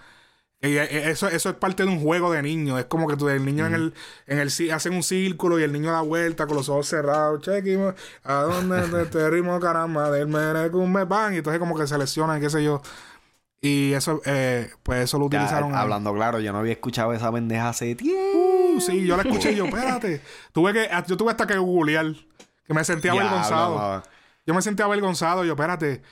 Y eh, eso, eso es parte de un juego de niños. Es como que tú, el niño en el, en el hacen un círculo y el niño da vuelta con los ojos cerrados. Checky, mo- ¿a dónde te- *laughs* te ritmo caramba? Del merecumbe pan. Y entonces como que seleccionan, qué sé yo. Y eso, eh, pues eso lo Ya, utilizaron. ahí. hablando claro, yo no había escuchado esa pendeja hace tiempo. Uh, sí, yo la escuché y yo, espérate. Tuve que, yo tuve hasta que googlear. Que me sentía avergonzado. Yo me sentía avergonzado. Yo, espérate.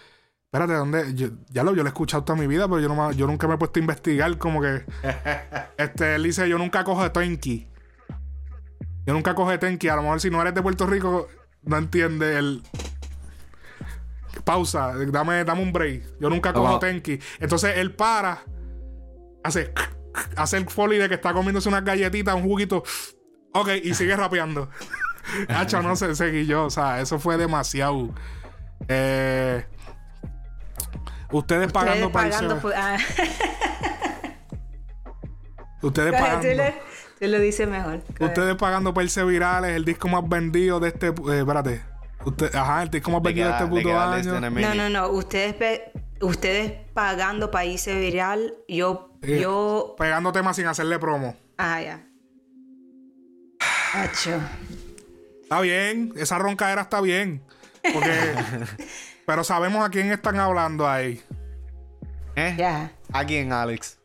Espérate, ¿dónde? Yo, ya lo, yo lo he escuchado toda mi vida, pero yo, no, yo nunca me he puesto a investigar. Como que. *laughs* este, él dice: Yo nunca cojo de Tenki. Yo nunca cojo de Tenki. A lo mejor si no eres de Puerto Rico, no entiendes el. Pausa, dame, dame un break. Yo nunca cojo Wow. Tenki. Entonces él para, hace, hace el foley de que está comiéndose unas galletitas, un juguito. Ok, y sigue rapeando. *laughs* Hacho, no sé, seguí yo. O sea, eso fue demasiado. Eh, ustedes pagando *laughs* Ustedes para pagando irse- por- ah, Ustedes tú, pagando. le, Se lo dice mejor. Ustedes pagando perse virales, el disco más vendido de este. Eh, espérate. Usted, ajá, el disco más vendido de este puto año. No, no, no. Ustedes, ustedes pagando países viral, yo, yo. Pegando temas sin hacerle promo. Ah, ya. Hacho. Está bien, esa roncadera está bien. Porque. *laughs* pero sabemos a quién están hablando ahí. ¿Eh? Ya. ¿A quién, Alex?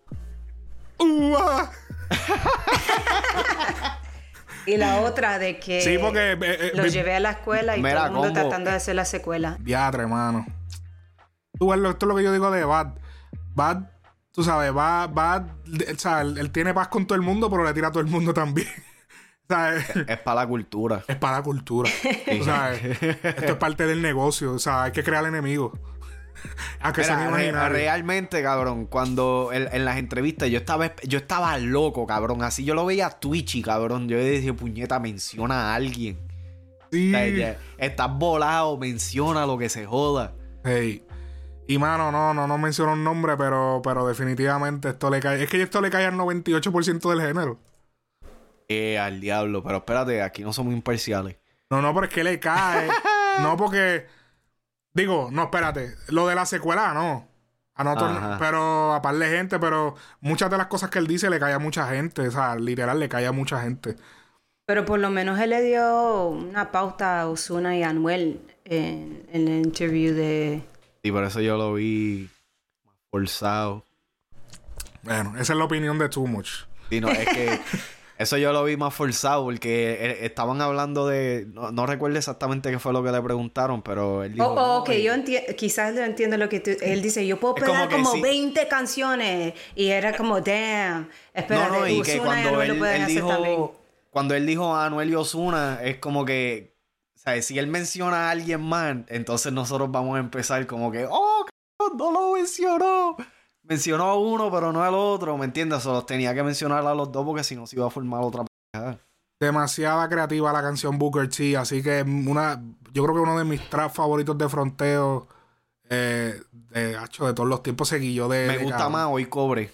¡Uah! *laughs* y la otra de que sí, porque, eh, eh, lo llevé a la escuela y todo el mundo tratando de hacer la secuela. Diatre, hermano. Tú, esto es lo que yo digo de Bad. Bad, tú sabes, Bad, Bad, o sea, él, tiene paz con todo el mundo, pero le tira a todo el mundo también. *laughs* es, para la cultura. Es para la cultura. *laughs* o sea, esto es parte del negocio. O sea, hay que crear enemigos. *laughs* A que realmente, cabrón, cuando en, las entrevistas yo estaba, yo estaba loco, cabrón. Así yo lo veía Twitchy, cabrón. Yo decía, puñeta, menciona a alguien. Sí. estás volado, menciona lo que se joda. Hey. Y mano, no, no, no menciono un nombre, pero, pero definitivamente esto le cae. Es que esto le cae al 98% del género. Eh, al diablo. Pero espérate, aquí no somos imparciales. No, no, pero es que le cae. *laughs* no porque Digo, no, espérate. Lo de la secuela, no. A pero a par de gente, pero muchas de las cosas que él dice le cae a mucha gente. O sea, literal le cae a mucha gente. Pero por lo menos él le dio una pauta a Osuna y a Anuel en, en el interview de. Y por eso yo lo vi forzado. Bueno, esa es la opinión de Too Much. Y no, es que *laughs* Eso yo lo vi más forzado porque eh, estaban hablando de. No, recuerdo exactamente qué fue lo que le preguntaron, pero él dijo. Oh, ok, yo quizás lo entiendo lo que tú, él dice. Yo puedo pegar como, 20 canciones y era como, damn. Espérate, no, no, y que cuando él, dijo. Cuando él dijo a Anuel y Osuna, es como que. O sea, si él menciona a alguien más, entonces nosotros vamos a empezar como que, oh, no lo mencionó mencionó a uno, pero no al otro, ¿me entiendes? Solo tenía que mencionar a los dos porque si no se iba a formar otra Demasiada creativa la canción Booker T, así que una, yo creo que uno de mis traps favoritos de fronteo eh, de, de todos los tiempos seguido de. Me gusta más Hoy Cobre.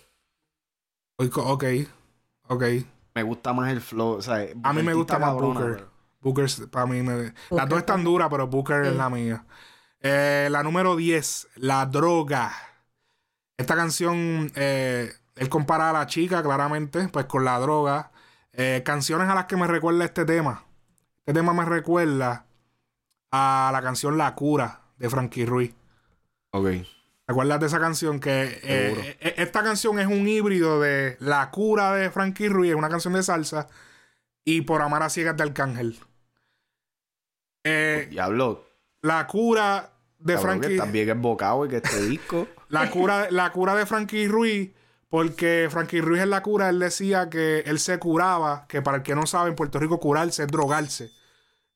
Hoy ok, ok. Me gusta más el flow, o sea, a mí me gusta más Booker. Booker, para mí, me, las dos están duras, pero Booker es la mía. Eh, la número 10, La Droga. Esta canción, eh, él compara a la chica claramente, pues con la droga. Eh, canciones a las que me recuerda este tema. Este tema me recuerda a la canción La Cura de Frankie Ruiz. Ok. ¿Recuerdas de esa canción? Que eh, esta canción es un híbrido de La Cura de Frankie Ruiz, una canción de salsa, y Por Amar a Ciegas de Arcángel. Diablo. La Cura de Frankie. también es bocado que este disco. *laughs* La cura, la cura de Frankie Ruiz, porque Frankie Ruiz en la cura, él decía que él se curaba, que para el que no sabe, en Puerto Rico curarse es drogarse.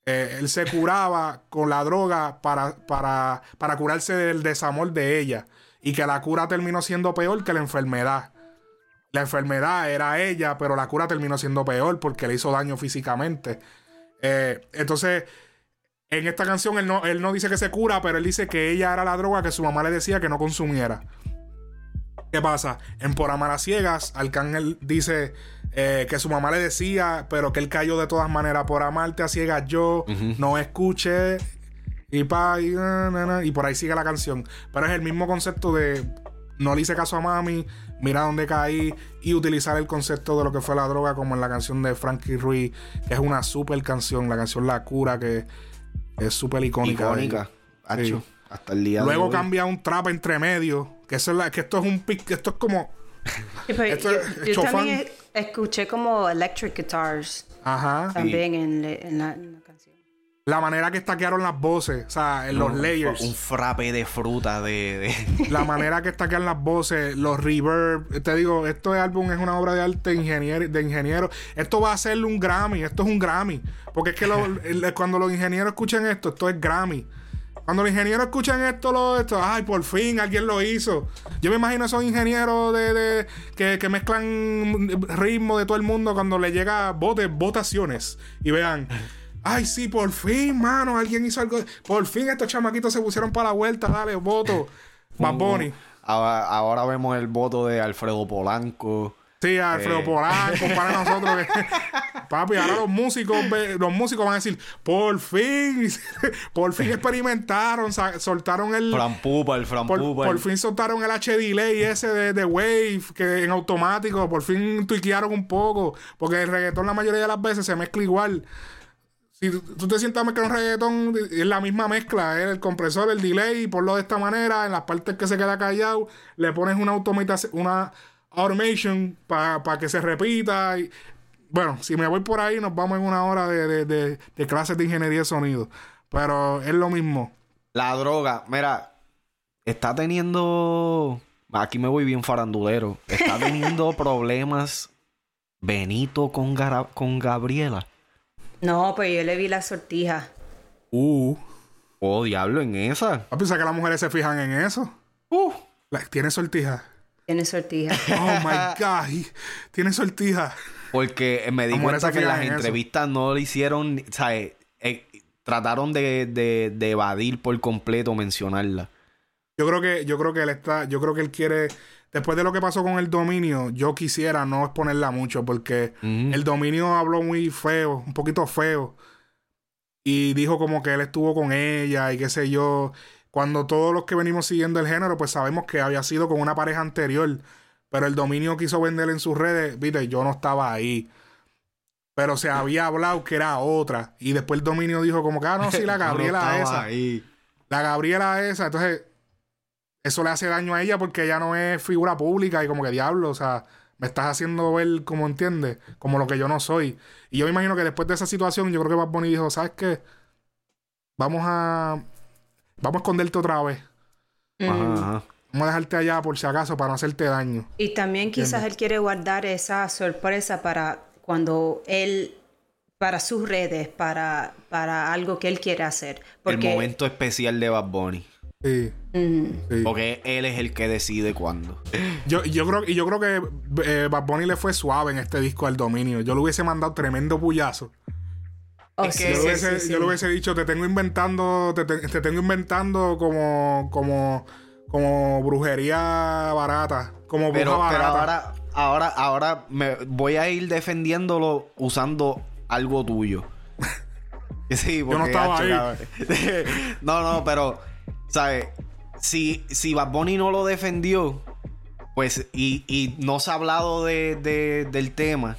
Eh, él se curaba con la droga para, para, para curarse del desamor de ella. Y que la cura terminó siendo peor que la enfermedad. La enfermedad era ella, pero la cura terminó siendo peor porque le hizo daño físicamente. Eh, entonces, en esta canción él no, él no dice que se cura, pero él dice que ella era la droga que su mamá le decía que no consumiera. ¿Qué pasa? En Por Amar a Ciegas, Arcángel dice eh, que su mamá le decía, pero que él cayó de todas maneras. Por amarte a ciegas yo, no escuché. Y, pa, y, y por ahí sigue la canción. Pero es el mismo concepto de no le hice caso a mami, mira dónde caí y utilizar el concepto de lo que fue la droga como en la canción de Frankie Ruiz, que es una super canción, la canción La Cura, que es súper icónica. Icónica. Hasta el día Luego cambia un trap entre medio. Que, eso es que esto es un pic, esto es como. esto yo, también escuché como electric guitars. Ajá. También en, la, canción. La manera que estaquearon las voces, o sea, en los layers. Un frappe de fruta de, *laughs* La manera que estaquean las voces, los reverb. Te digo, este álbum es una obra de arte de ingeniero. De ingeniero. Esto va a ser un Grammy, esto es un Grammy. Porque es que *laughs* cuando los ingenieros escuchan esto, esto es Grammy. Cuando los ingenieros escuchan esto, lo, esto, ay, por fin alguien lo hizo. Yo me imagino esos ingenieros de, que, mezclan ritmo de todo el mundo cuando le llega bote, votaciones y vean. Ay, sí, por fin, mano, alguien hizo algo. Por fin estos chamaquitos se pusieron para la vuelta, dale, voto. *laughs* Bad Bunny. Ahora, ahora, vemos el voto de Alfredo Polanco. Sí, Alfredo Eh. Polanco, para *laughs* nosotros. Papi, ahora los músicos, los músicos van a decir, por fin, *laughs* por fin experimentaron, soltaron el. Fran Pupa, el Fran Por, Pupa. por fin soltaron el H delay ese de, de Wave que en automático, por fin tuiquearon un poco, porque el reggaetón la mayoría de las veces se mezcla igual. Tú, te sientas a mezclar un reggaetón, es la misma mezcla, el compresor, el delay, ponlo de esta manera, en las partes que se queda callado, le pones una una automation para que se repita. Y, bueno, si me voy por ahí, nos vamos en una hora de, de- de- clases de ingeniería de sonido. Pero es lo mismo. La droga, mira, está teniendo. Aquí me voy bien farandulero. Está teniendo *laughs* problemas Benito con, con Gabriela. No, pues yo le vi la sortija. Uh. Oh, diablo, en esa. ¿A pensar que las mujeres se fijan en eso? Uh. La- tiene sortija. Tiene sortija. *laughs* Oh my God. Tiene sortija. Porque me di cuenta que las en eso. entrevistas no le hicieron. O sea, eh, eh, trataron de, de- de evadir por completo mencionarla. Yo creo que, yo creo que él está, yo creo que él quiere, después de lo que pasó con el dominio, yo quisiera no exponerla mucho, porque el dominio habló muy feo, un poquito feo. Y dijo como que él estuvo con ella y qué sé yo. Cuando todos los que venimos siguiendo el género, pues sabemos que había sido con una pareja anterior. Pero el dominio quiso vender en sus redes, viste, yo no estaba ahí. Pero se había hablado que era otra. Y después el dominio dijo como que, ah, no, sí, la *laughs* no Gabriela estaba esa. ahí. La Gabriela esa. Entonces, eso le hace daño a ella porque ella no es figura pública y como que diablo, o sea, me estás haciendo ver como entiendes, como lo que yo no soy. Y yo me imagino que después de esa situación, yo creo que Bad Bunny dijo, ¿sabes qué? Vamos a... Vamos a esconderte otra vez. Ajá, ajá. Vamos a dejarte allá por si acaso para no hacerte daño. Y también quizás él quiere guardar esa sorpresa para cuando él, para sus redes, para, para algo que él quiere hacer. Porque, El momento especial de Bad Bunny. Sí, Mm, sí. Porque él es el que decide cuándo. Yo, yo creo, y yo creo que eh, Bad Bunny le fue suave en este disco al dominio. Yo le hubiese mandado tremendo puyazo. oh, sí, yo, sí, le hubiese, sí, yo sí. le hubiese dicho, te tengo inventando, te, te- te tengo inventando como, como, como brujería barata, como bruja Pero, pero barata. ahora, ahora, ahora me voy a ir defendiéndolo usando algo tuyo. *laughs* *laughs* Sí, no porque, estaba hacho, ahí. cabrón. *laughs* no, no, pero, ¿sabes? Si, si Bad Bunny no lo defendió, pues, y, y no se ha hablado de, de- del tema.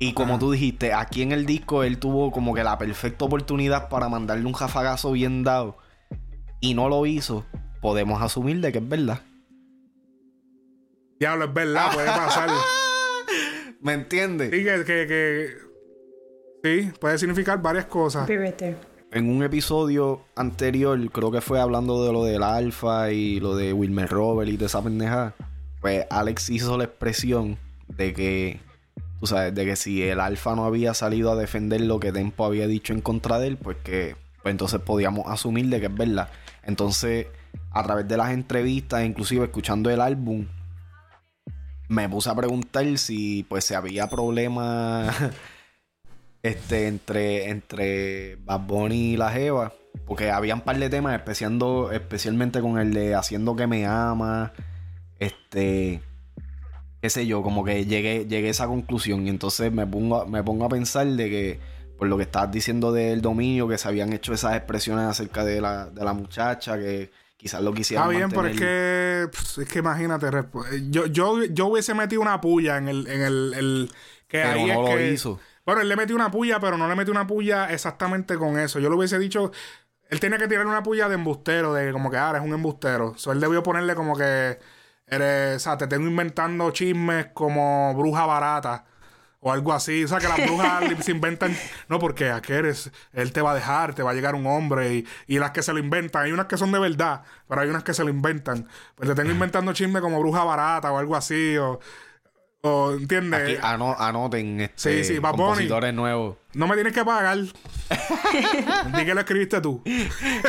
Y como tú dijiste, aquí en el disco él tuvo como que la perfecta oportunidad para mandarle un jafagazo bien dado. Y no lo hizo. Podemos asumir de que es verdad. Diablo, es verdad, puede pasar. *laughs* ¿Me entiendes? sí, que, que, que- sí, puede significar varias cosas. En un episodio anterior, creo que fue hablando de lo del Alfa y lo de Wilmer Robert y de esa pendejada. Pues Alex hizo la expresión de que, tú sabes, de que si el Alfa no había salido a defender lo que Tempo había dicho en contra de él, pues que pues entonces podíamos asumir de que es verdad. Entonces, a través de las entrevistas, inclusive escuchando el álbum, me puse a preguntar si pues se había problemas *laughs* este entre entre Bad Bunny y la Jeva porque había un par de temas especiando, especialmente con el de haciendo que me ama este qué sé yo como que llegué llegué a esa conclusión y entonces me pongo a- me pongo a pensar de que por lo que estabas diciendo del dominio que se habían hecho esas expresiones acerca de la, de la muchacha que quizás lo quisieran Está bien, pero es que, es que imagínate, resp- yo, yo, yo hubiese metido una puya en el, en el, el- que Pero ahí no es lo que- hizo. Bueno, él le metió una puya, pero no le metió una puya exactamente con eso. Yo le hubiese dicho, él tenía que tirar una puya de embustero, de como que ahora es un embustero. So, él debió ponerle como que eres, o sea, te tengo inventando chismes como bruja barata. O algo así. O sea, que las brujas *laughs* se inventan. No, porque aquí eres. Él te va a dejar, te va a llegar un hombre. Y, y las que se lo inventan. Hay unas que son de verdad, pero hay unas que se lo inventan. Pues te tengo inventando chismes como bruja barata o algo así. O. o ¿Entiendes? Aquí ano- anoten este, Sí, sí, Bad Bunny. compositores nuevos. No me tienes que pagar. *laughs* Di que lo escribiste tú.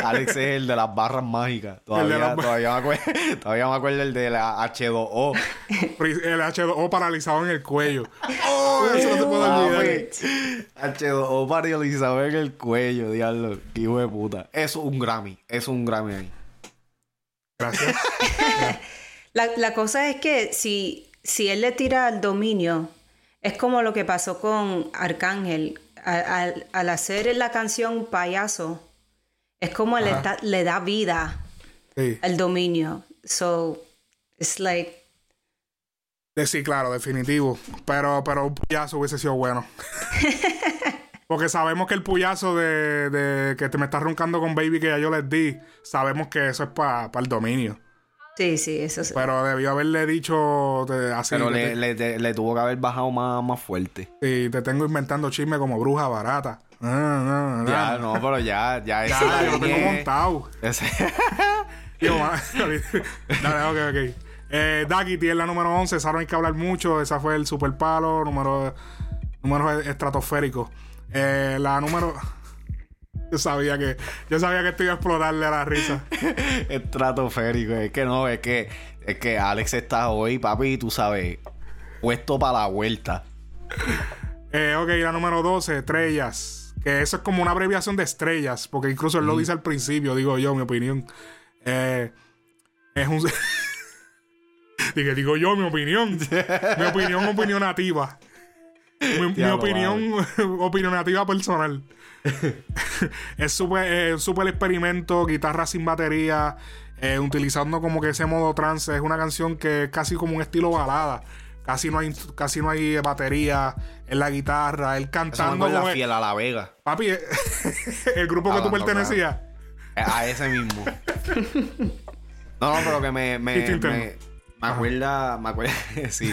Alex es el de las barras mágicas. Todavía, las me acuerdo, *laughs* todavía me acuerdo el de la H2O. El H2O paralizado en el cuello. *laughs* ¡Oh! Eso no se puede Ah, olvidar. pues, H2O paralizado en el cuello, diablo. Qué hijo de puta. Eso es un Grammy. Eso es un Grammy ahí. Gracias. La, la cosa es que si si él le tira al dominio, es como lo que pasó con Arcángel. Al, al hacer la canción Payaso, es como le, da- le da vida Sí. al dominio. So, it's like, Sí, claro, definitivo. Pero, pero un puyazo hubiese sido bueno. *laughs* Porque sabemos que el puyazo de, de que te me estás roncando con Baby que ya yo les di, sabemos que eso es para el dominio. Sí, sí, eso sí. Pero debió haberle dicho te- así. Pero le, te- le- te- le tuvo que haber bajado más, más fuerte. sí, te tengo inventando chisme como bruja barata. Ah, ah, Ya, ah. no, pero ya, ya ese Ya, yo lo tengo montado. ese- *laughs* ma- Dale, ok, ok. Eh, es la número 11. Esa no hay que hablar mucho. Esa fue el super palo, número, número estratosférico. Eh, la número. Yo sabía que. Yo sabía que esto iba a explotarle a la risa. *laughs* estratosférico. Es que no, es que, es que Alex está hoy, papi, tú sabes, puesto para la vuelta. Eh, ok, la número 12, estrellas. Que eso es como una abreviación de estrellas. Porque incluso él lo dice al principio, digo yo, mi opinión. Eh, es un. *laughs* Digo, digo yo, mi opinión. mi opinión opinionativa. Mi, mi *laughs* opinión opinionativa personal. *laughs* es súper eh, súper experimento, guitarra sin batería, eh, utilizando como que ese modo trance. Es una canción que es casi como un estilo balada. Casi no hay, casi no hay batería en la guitarra. Él Eso me cantando como- fiel a La Vega. Papi, eh, *laughs* el grupo que tú pertenecías. A ese mismo. No, no, pero que me, me, me, me acuerda, me acuerda, *laughs* sí,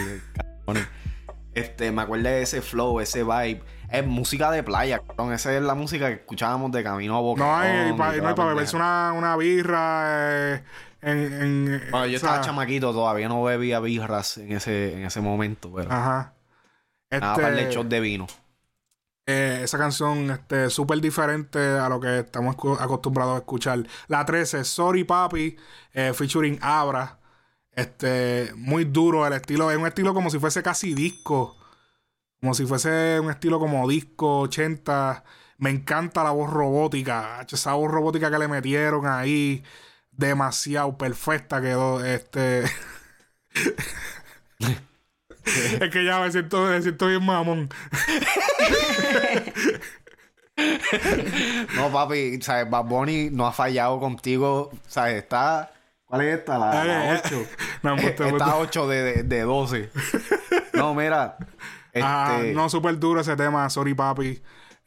este, me acuerda de ese flow, ese vibe. Es música de playa, cabrón. Esa es la música que escuchábamos de camino a Boca. No hay, pa- no hay para beberse una, una birra eh, en, en- Bueno, yo sea, estaba chamaquito, todavía no bebía birras en ese, en ese momento, pero Ajá. nada, Este, para el shot de vino. eh, esa canción este súper diferente a lo que estamos acostumbrados a escuchar. La 13, Sorry Papi, eh, featuring Abra. Este, muy duro el estilo, es un estilo como si fuese casi disco. Como si fuese un estilo como disco 80. Me encanta la voz robótica. Esa voz robótica que le metieron ahí. Demasiado perfecta quedó. Este. *laughs* es que ya me siento, me siento bien mamón. No, papi, ¿sabes? Bad Bunny no ha fallado contigo, ¿sabes? Está... ¿Cuál es esta? La, la Eh, 8. *laughs* No, embuste, embuste. Está 8 de, de, de 12. *laughs* No, mira. Este, Ajá, no, súper duro ese tema, Sorry Papi.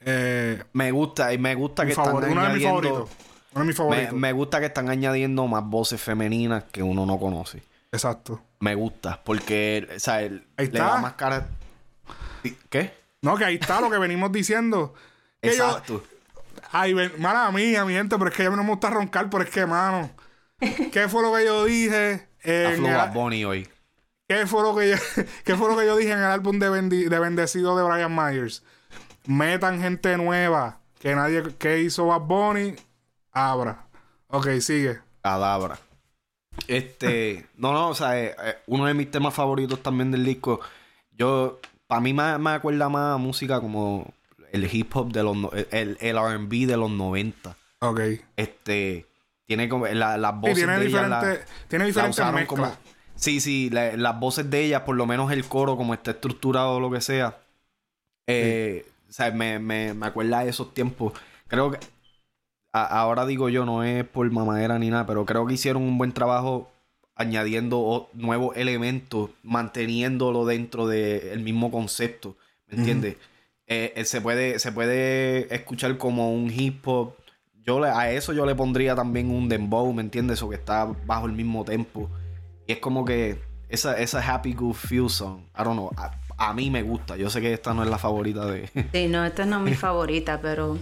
Eh, Me gusta, y me gusta que favor- están uno de mis favoritos. Uno de mis Me, favoritos. me gusta que están añadiendo más voces femeninas que uno no conoce. Exacto. Me gusta, porque, o sea, Ahí le está. da más cara... ¿Qué? No, que ahí está lo que venimos diciendo. Que yo- Exacto. Ay, ven, mala mía, mi gente, pero es que a mí no me gusta roncar, pero es que, mano. ¿Qué fue lo que yo dije? *laughs* A En Bad Bunny hoy. ¿Qué fue lo que yo, *laughs* qué fue lo que yo dije en el álbum de, Bendi- de Bendecido de Brian Myers? Metan gente nueva. Que nadie que hizo Bad Bunny, abra. Ok, sigue. Cadabra. Este, no, no, o sea, eh, eh, uno de mis temas favoritos también del disco. Yo, para mí me, me acuerda más música como el hip hop de los, no- el, el R&B de los 90. Ok. Este, tiene como la- las voces tiene de ella tiene diferentes mezclas. como sí sí la- las voces de ellas por lo menos el coro como está estructurado o lo que sea eh, o sea, me, me, me acuerda de esos tiempos creo que a- ahora digo yo no es por mamadera ni nada pero creo que hicieron un buen trabajo añadiendo nuevos elementos manteniéndolo dentro del mismo concepto ¿me entiendes? Eh, eh, se puede se puede escuchar como un hip hop yo le- a eso yo le pondría también un dembow, ¿me entiendes? O que está bajo el mismo tempo. Y es como que esa, esa Happy Good Feel Song, I don't know, a, a mí me gusta. Yo sé que esta no es la favorita de... *laughs* Sí, no, esta no es mi favorita, pero,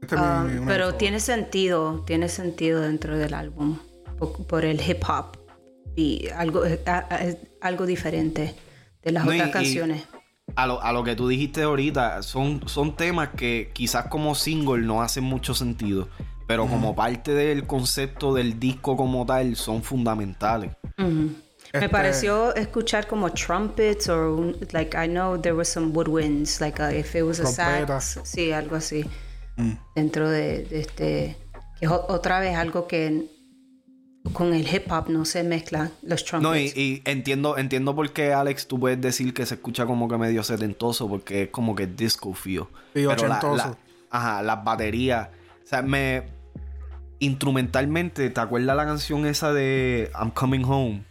Este es mi- ah, pero tiene sentido, tiene sentido dentro del álbum por, por el hip hop y algo, eh, a- algo diferente de las No, otras y- canciones. A lo, a lo que tú dijiste ahorita, son, son temas que quizás como single no hacen mucho sentido, pero como parte del concepto del disco como tal, son fundamentales. Ujú. Este- Me pareció escuchar como trumpets o un- like I know there was some woodwinds like uh, if it was a sax, sí, algo así Mm. dentro de, de este que es otra vez algo que con el hip hop no se mezclan los trumpets. No, y, y entiendo, entiendo por qué, Alex, tú puedes decir que se escucha como que medio setentoso, porque es como que disco feel. Sí, Pero la- ochentoso. la- ajá, las baterías. O sea, me. Instrumentalmente, ¿te acuerdas la canción esa de I'm Coming Home?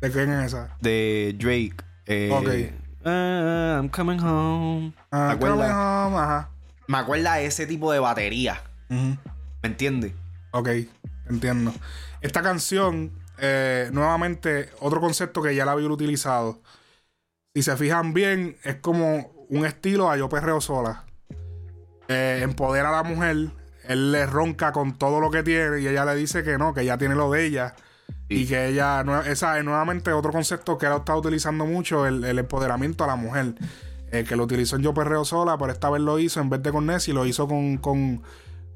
¿De quién es esa? De Drake. Eh, Ok. ah, I'm coming home. Ah, ¿Te acuerdas? Coming Home, Ajá. Me acuerda de ese tipo de batería. ¿Me entiendes? Ok, entiendo. Esta canción, eh, nuevamente, otro concepto que ya la había utilizado. Si se fijan bien, es como un estilo a yo perreo sola. Eh, empodera a la mujer, él le ronca con todo lo que tiene y ella le dice que no, que ya tiene lo de ella. Y que ella, esa es nuevamente otro concepto que él está utilizando mucho, el, el empoderamiento a la mujer. Eh, que lo utilizó en Yo Perreo Sola, pero esta vez lo hizo en vez de con Nessie, lo hizo con, con,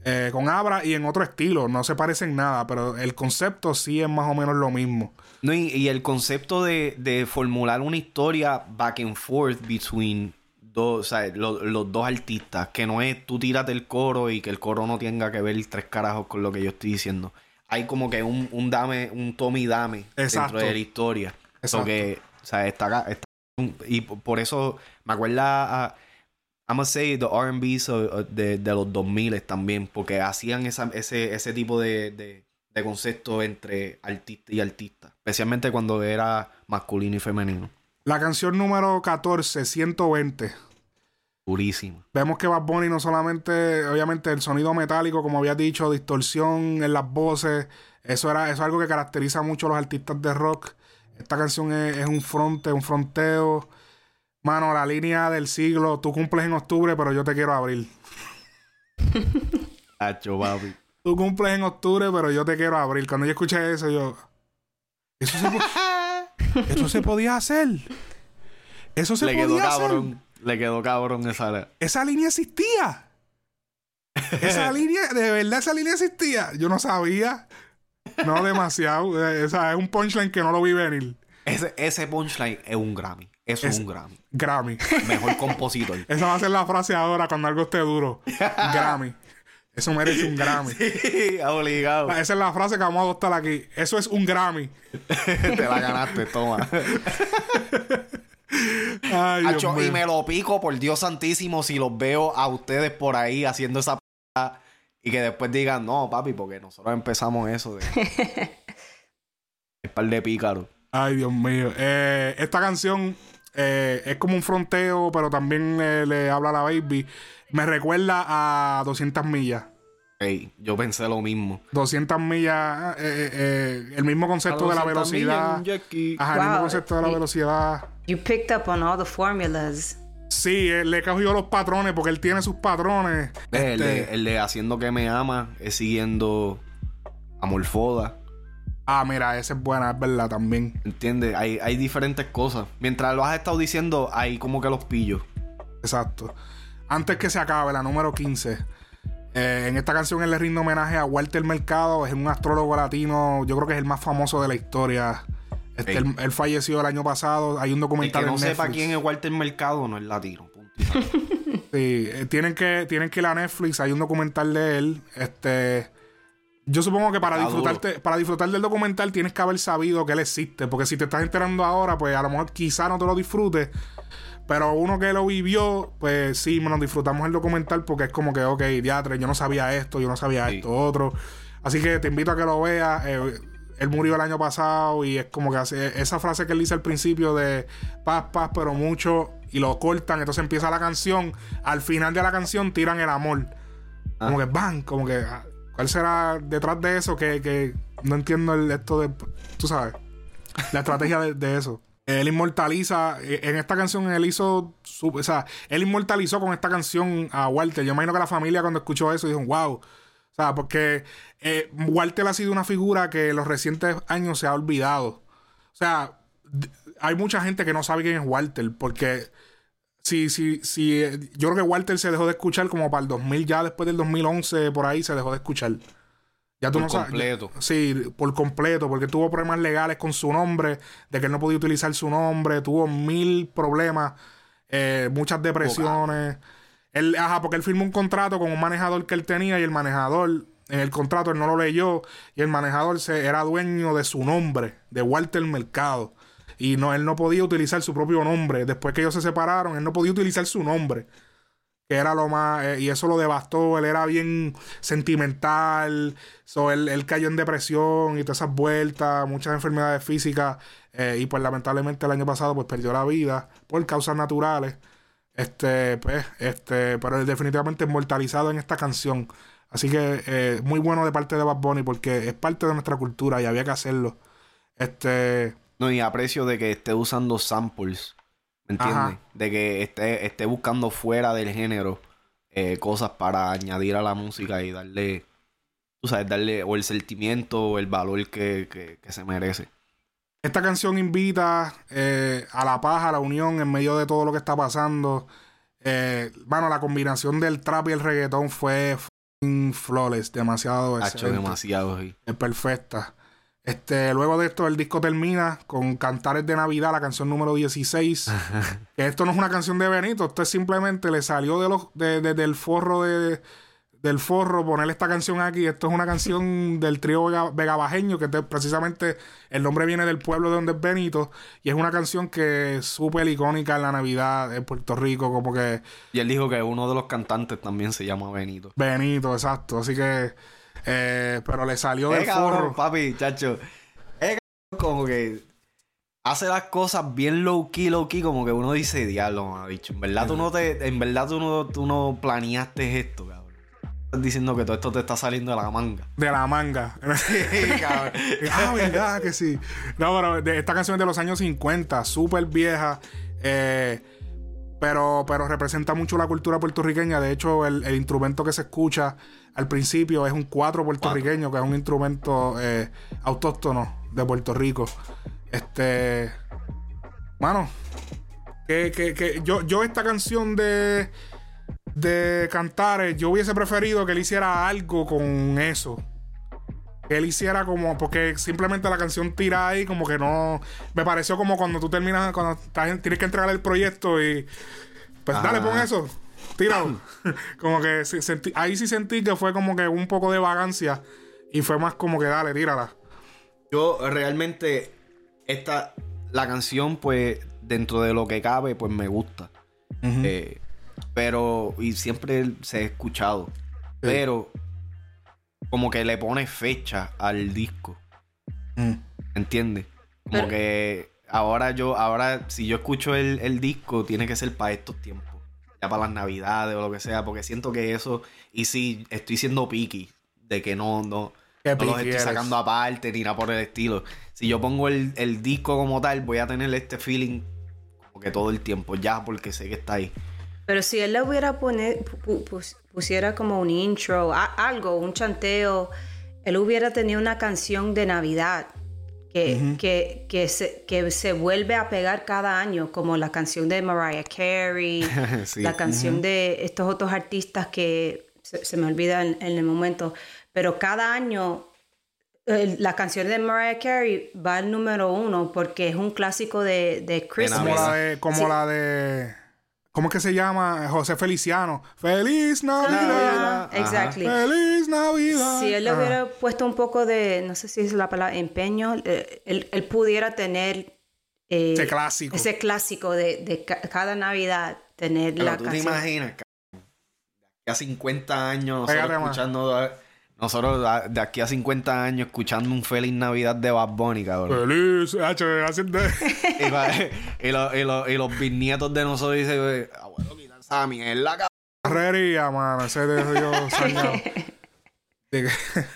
eh, con Abra y en otro estilo. No se parecen nada, pero el concepto sí es más o menos lo mismo. No, y, y el concepto de, de formular una historia back and forth between dos, o sea, lo- los dos artistas, que no es tú tírate el coro y que el coro no tenga que ver tres carajos con lo que yo estoy diciendo. Hay como que un, un dame, un tome y dame Exacto. dentro de la historia. Exacto. Porque, o sea, está, acá- está- y por eso me acuerda a I'm gonna say the R&B de, de los 2000 también, porque hacían esa- ese, ese tipo de, de, de concepto entre artista y artista, especialmente cuando era masculino y femenino. La canción número 14, 120. Durísimo. Vemos que Bad Bunny no solamente, obviamente, el sonido metálico, como había dicho, distorsión en las voces, eso era eso es algo que caracteriza mucho a los artistas de rock. Esta canción es, es un fronte, un fronteo. Mano, la línea del siglo, tú cumples en octubre, pero yo te quiero abrir. *laughs* Hacho, papi. Tú cumples en octubre, pero yo te quiero abrir. Cuando yo escuché eso, yo. Eso se, eso se podía hacer. Eso se Le quedó podía hacer. cabrón. Le quedó cabrón esa. Esa línea existía. Esa *laughs* línea, de verdad, esa línea existía. Yo no sabía. No demasiado. Eh, Esa es un punchline que no lo vi venir. Ese, ese punchline es un Grammy. Eso es, Es- un Grammy. Grammy. Mejor compositor. *laughs* Esa va a ser la frase ahora cuando algo esté duro. *laughs* Grammy. Eso merece un Grammy. *laughs* Sí, obligado. Esa es la frase que vamos a adoptar aquí. Eso es un Grammy. *laughs* Te la ganaste, toma. Ay, Dios Hacho, y me lo pico, por Dios santísimo, si los veo a ustedes por ahí haciendo esa p y que después digan, no, papi, porque nosotros empezamos eso de. *laughs* El par de pícaros. Ay, Dios mío. Eh, esta canción eh, es como un fronteo, pero también eh, le habla a la baby. Me recuerda a 200 millas. Ey, yo pensé lo mismo. 200 millas, eh, eh, eh, el mismo concepto de la velocidad. Ajá, el mismo concepto de la velocidad. You picked up on all the formulas. Sí, él le cogió los patrones porque él tiene sus patrones. El, de, Este, el de Haciendo que me ama es siguiendo a Morfoda. Ah, mira, esa es buena, es verdad también. ¿Entiendes? Hay, hay diferentes cosas. Mientras lo has estado diciendo, hay como que los pillos. Exacto. Antes que se acabe, la número 15. eh, en esta canción él le rinde homenaje a Walter Mercado, es un astrólogo latino, yo creo que es el más famoso de la historia. Este, él, él falleció el año pasado, hay un El documental que no en sepa Netflix. quién es Walter Mercado no es latino. *laughs* Sí, eh, tienen que, tienen que ir a Netflix, hay un documental de él. Este, yo supongo que para Está disfrutarte, para disfrutar del documental tienes que haber sabido que él existe, porque si te estás enterando ahora, pues a lo mejor quizá no te lo disfrutes. Pero uno que lo vivió, pues sí, nos disfrutamos el documental porque es como que, ok, diatre, yo no sabía esto, yo no sabía Sí. esto, otro. Así que te invito a que lo veas. eh, él murió el año pasado y es como que hace esa frase que él dice al principio de paz, paz, pero mucho, y lo cortan, entonces empieza la canción. Al final de la canción tiran el amor. Como que van, como que, ah, ¿cuál será detrás de eso? Que, que no entiendo el, esto de, tú sabes, la estrategia de, de eso. Él inmortaliza, eh, en esta canción él hizo, su- o sea, él inmortalizó con esta canción a Walter. Yo imagino que la familia cuando escuchó eso dijo, wow. O sea, porque eh, Walter ha sido una figura que en los recientes años se ha olvidado. O sea, hay mucha gente que no sabe quién es Walter, porque si, si, si, eh, yo creo que Walter se dejó de escuchar como para el 2000, ya después del 2011, por ahí se dejó de escuchar. Ya tú Por no sabes. completo. Sí, por completo, porque tuvo problemas legales con su nombre, de que él no podía utilizar su nombre, tuvo mil problemas, eh, muchas depresiones. Él, ajá, porque él firmó un contrato con un manejador que él tenía y el manejador en el contrato, él no lo leyó y el manejador se, era dueño de su nombre, de Walter Mercado. Y no, él no podía utilizar su propio nombre. Después que ellos se separaron, él no podía utilizar su nombre. Que era lo más. eh, y eso lo devastó. Él era bien sentimental. So, él, él cayó en depresión y todas esas vueltas, muchas enfermedades físicas. eh, y pues lamentablemente el año pasado pues perdió la vida por causas naturales. Este, pues, este, pero él definitivamente inmortalizado en esta canción. Así que eh, muy bueno de parte de Bad Bunny porque es parte de nuestra cultura y había que hacerlo. Este, No, y aprecio de que esté usando samples. ¿Me entiendes? Ajá. De que esté, esté buscando fuera del género eh, cosas para añadir a la música y darle, tú sabes, darle o el sentimiento o el valor que, que- que se merece. Esta canción invita eh, a la paz, a la unión en medio de todo lo que está pasando. Eh, bueno, la combinación del trap y el reggaetón fue flawless, demasiado Ha hecho excelente. demasiado. sí. Es perfecta. Este, luego de esto, el disco termina con Cantares de Navidad, la canción número 16. *laughs* que esto no es una canción de Benito, esto es simplemente le salió de los, de- de- del forro de, del forro ponerle esta canción aquí. Esto es una canción *laughs* del trío Vega, Vega Bajeño, que te- precisamente el nombre viene del pueblo de donde es Benito. Y es una canción que es súper icónica en la Navidad en Puerto Rico, como que Y él dijo que uno de los cantantes también se llama Benito. Benito, exacto. Así que, eh, pero le salió Eh, del cabrón, forro. papi, chacho. Eh, cabrón, como que hace las cosas bien low key, low key, como que uno dice, diablo, me ha dicho. En verdad tú no te, en verdad tú no, tú no planeaste esto, cabrón. Estás diciendo que todo esto te está saliendo de la manga. De la manga. *laughs* cabrón. *laughs* ah, verdad que sí. No, pero de- esta canción es de los años 50, súper vieja. eh, pero, pero representa mucho la cultura puertorriqueña. De hecho, el, instrumento que se escucha al principio es un cuatro puertorriqueño, que es un instrumento eh, autóctono de Puerto Rico. Este. Mano, que, que, que yo, yo esta canción de, de Cantares, yo hubiese preferido que él hiciera algo con eso. Que él hiciera como, porque simplemente la canción tira ahí, como que no. Me pareció como cuando tú terminas, cuando estás tienes que entregar el proyecto y. Pues dale, pon eso, tíralo. *laughs* como que sentí- ahí sí sentí que fue como que un poco de vagancia y fue más como que dale, tírala. Yo realmente, esta, la canción, pues, dentro de lo que cabe, pues me gusta. Eh, pero, y siempre se ha escuchado. Pero, como que le pone fecha al disco. Mm. ¿Entiendes? Como Pero- que ahora yo, ahora, si yo escucho el, el disco, tiene que ser para estos tiempos. Ya para las navidades o lo que sea. Porque siento que eso. Y sí, estoy siendo picky. De que no, no. Qué No los estoy eres. sacando aparte ni nada por el estilo. Si yo pongo el, el disco como tal, voy a tener este feeling como que todo el tiempo, ya porque sé que está ahí. Pero si él le hubiera poner, pu- pus- pusiera como un intro, a- algo, un chanteo, él hubiera tenido una canción de Navidad que, que, que, se, que se vuelve a pegar cada año, como la canción de Mariah Carey, *laughs* Sí. la canción de estos otros artistas que se, se me olvida en, en el momento, pero cada año eh, la canción de Mariah Carey va al número uno porque es un clásico de, de Christmas. Como Navidad. la de, como Sí. la de. ¿Cómo es que se llama? José Feliciano. ¡Feliz Navidad! Navidad. Exactly. ¡Feliz Navidad! Si él le Ajá. hubiera puesto un poco de, no sé si es la palabra empeño, eh, él, él pudiera tener eh, Ese clásico. ese clásico de, de ca- cada Navidad, tener Pero la tú te canción. imaginas, cabrón, de aquí a 50 años escuchando, nosotros a- de aquí a 50 años escuchando un Feliz Navidad de Bad Bunny, cabrón. Feliz. hacho, haciendo- y, va- y lo- y lo- y los bisnietos de nosotros dicen, abuelo, quita esa mierda, cabrón. Carrería, mano. Ese de yo *laughs* que- *laughs*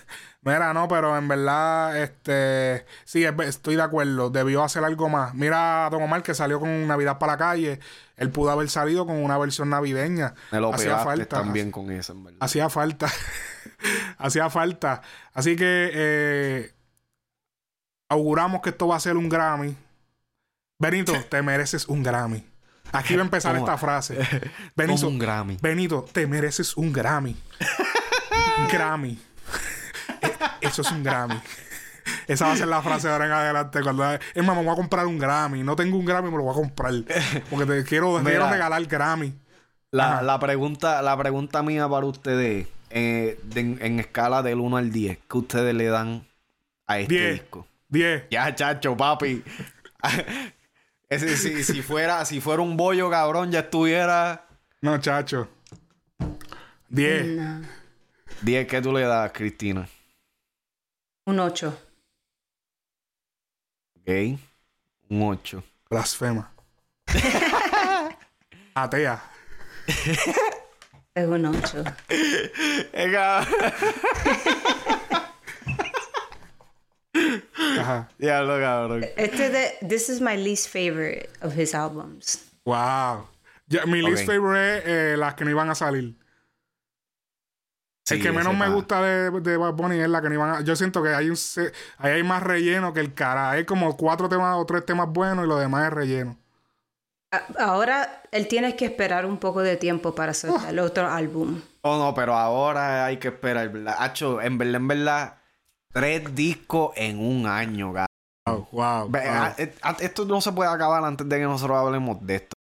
Mira, no, pero en verdad, este, sí, es- estoy de acuerdo. Debió hacer algo más. Mira a Don Omar que salió con Navidad para la calle. Él pudo haber salido con una versión navideña. Me lo Hacía pegaste falta. también con eso, en verdad. Hacía falta. *laughs* *laughs* Hacía falta. Así que eh, auguramos que esto va a ser un Grammy. Benito, *laughs* te mereces un Grammy. Aquí va a empezar ¿Cómo? esta frase. *laughs* Benito, un Grammy. Benito, te mereces un Grammy. Grammy. Eh, Eso es un Grammy. Esa va a ser la frase de ahora en adelante. Cuando, es más, me voy a comprar un Grammy. No tengo un Grammy, me lo voy a comprar. Porque te quiero, Mira. quiero regalar Grammy. La, la pregunta, la pregunta mía para ustedes es, eh, de- en, escala del 1 al 10, ¿qué ustedes le dan a este 10. disco? 10. Ya, chacho, papi. *laughs* Ese, si, si fuera, si fuera un bollo, cabrón, ya estuviera. No, chacho. 10. No. 10, ¿qué tú le das, Cristina? Un 8. Ok. Un 8. Blasfema. *laughs* Atea. Es un 8. *laughs* Ajá. Diablo, cabrón. Este de, this is my least favorite of his albums. Wow. Ya, mi least favorite es eh, las que no iban a salir. el que menos me gusta de, de Bad Bunny es la que no iban a... Yo siento que hay un... se- Ahí hay más relleno que el cara. Hay como cuatro temas o tres temas buenos y lo demás es relleno. Ahora él tiene que esperar un poco de tiempo para soltar el otro álbum. Oh, no, pero ahora hay que esperar, ¿verdad? Hacho, en verdad, en verdad, tres discos en un año, cabrón. Wow, wow. Eh, Esto no se puede acabar antes de que nosotros hablemos de esto.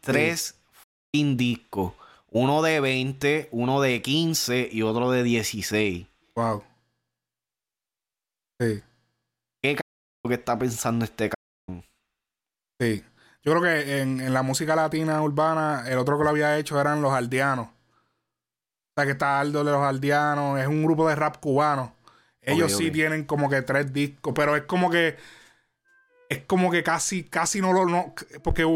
Tres fucking discos. Uno de 20, uno de 15 y otro de 16. Wow. Sí, Lo que está pensando este cabrón. sí. Yo creo que en, en la música latina urbana, el otro que lo había hecho eran los aldeanos. O sea, que está Aldo de los aldeanos. Es un grupo de rap cubano. Ellos Ok, sí tienen como que tres discos, pero es como que. Es como que casi, casi no lo. No, porque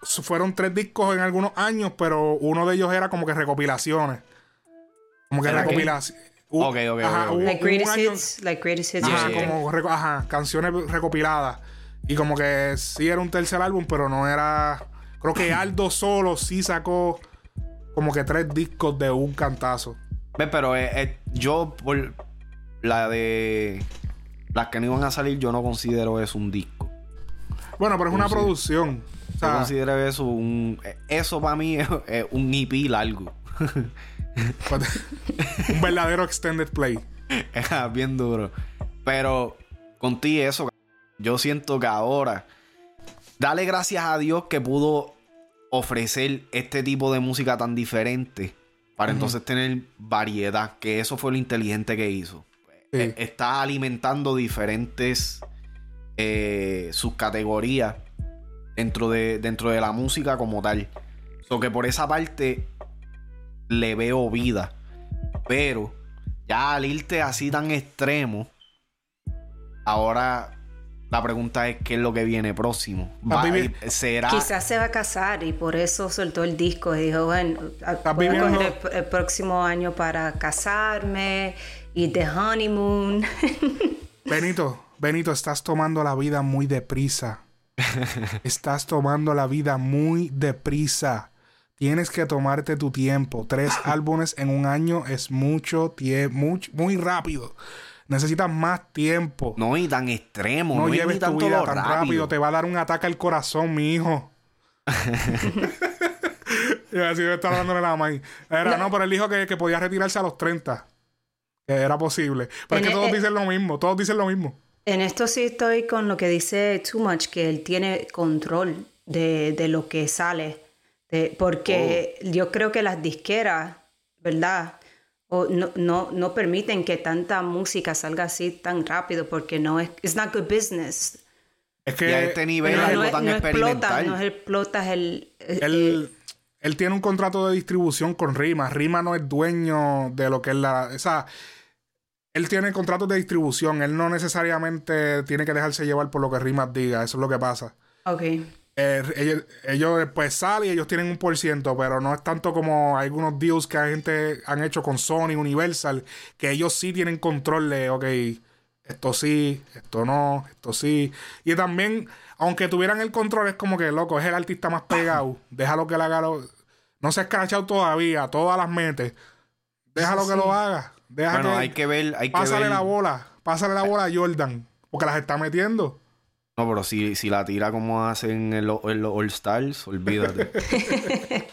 fueron tres discos en algunos años, pero uno de ellos era como que recopilaciones. Como que recopilaciones. Ok, ok, ok, ok. Like un greatest año- hits, like greatest hits. Ajá, Yeah, yeah. como ajá, canciones recopiladas. Y como que sí era un tercer álbum, pero no era. Creo que Aldo solo sí sacó como que tres discos de un cantazo. Ve, pero eh, eh, yo, por la de. Las que no iban a salir, yo no considero eso un disco. Bueno, pero es una producción. O Yo considero eso un. eh, Eso para mí es, es un EP largo. *laughs* un verdadero extended play. *laughs* Bien duro. Pero contigo eso, yo siento que ahora, dale gracias a Dios que pudo ofrecer este tipo de música tan diferente para entonces tener variedad, que eso fue lo inteligente que hizo. Sí. Eh, Está alimentando diferentes eh, subcategorías dentro de, dentro de la música como tal. So que por esa parte le veo vida. Pero ya al irte así tan extremo, ahora la pregunta es qué es lo que viene próximo. Va- ¿Será? Quizás se va a casar y por eso soltó el disco y dijo, bueno, a- voy a coger el, el próximo año para casarme y de honeymoon. *laughs* Benito, Benito, estás tomando la vida muy deprisa. *laughs* estás tomando la vida muy deprisa. Tienes que tomarte tu tiempo. Tres *laughs* álbumes en un año es mucho tiempo, muy rápido. Necesitas más tiempo. No, y tan extremo. No, No, ni lleves tu tanto vida tan rápido. rápido. Te va a dar un ataque al corazón, mi hijo. *laughs* y así debe estar dándole la mano. Era, no, pero él dijo que, que podía retirarse a los 30. Que era posible. Pero es que todos eh, dicen lo mismo. Todos dicen lo mismo. En esto sí estoy con lo que dice Too Much, que él tiene control de, de lo que sale. De- porque Oh. yo creo que las disqueras, ¿verdad? O no, no, no permiten que tanta música salga así tan rápido porque no es it's not good business. Es que Y a este nivel no, es algo tan no explotas, no explotas el... él, él tiene un contrato de distribución con Rima. Rima no es dueño de lo que es la. O sea, él tiene contratos de distribución. Él no necesariamente tiene que dejarse llevar por lo que Rima diga. Eso es lo que pasa. ok. Eh, ellos, ellos pues salen y ellos tienen un por ciento, pero no es tanto como algunos deals que la gente han hecho con Sony, Universal, que ellos sí tienen control de, ok, esto sí, esto no, esto sí. Y también, aunque tuvieran el control, es como que, loco, es el artista más pegado, déjalo que le haga lo... No se ha escrachado todavía, todas las mete. Déjalo que lo haga. Deja Bueno, que, hay que ver, hay que pásale ver. la bola, pásale la bola a Jordan, porque las está metiendo. No, pero si, si la tira como hacen en los All Stars, olvídate. *laughs*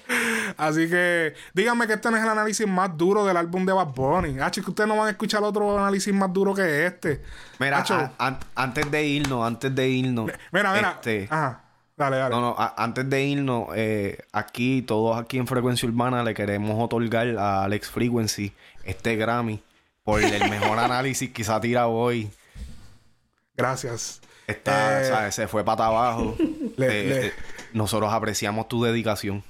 Así que díganme que este no es el análisis más duro del álbum de Bad Bunny. Hacho, que ustedes no van a escuchar otro análisis más duro que este. Mira, Hacho, a- an- antes de irnos, antes de irnos. mira, mira. este, Ajá. Dale, dale. No, no, a- antes de irnos, eh, aquí, todos aquí en Frecuencia Urbana le queremos otorgar a Alex Frequency este Grammy por el mejor *laughs* análisis que se ha tirado hoy. Gracias. Está, Eh, ¿sabes? Se fue para abajo. *laughs* Le- Eh, le- eh, nosotros apreciamos tu dedicación.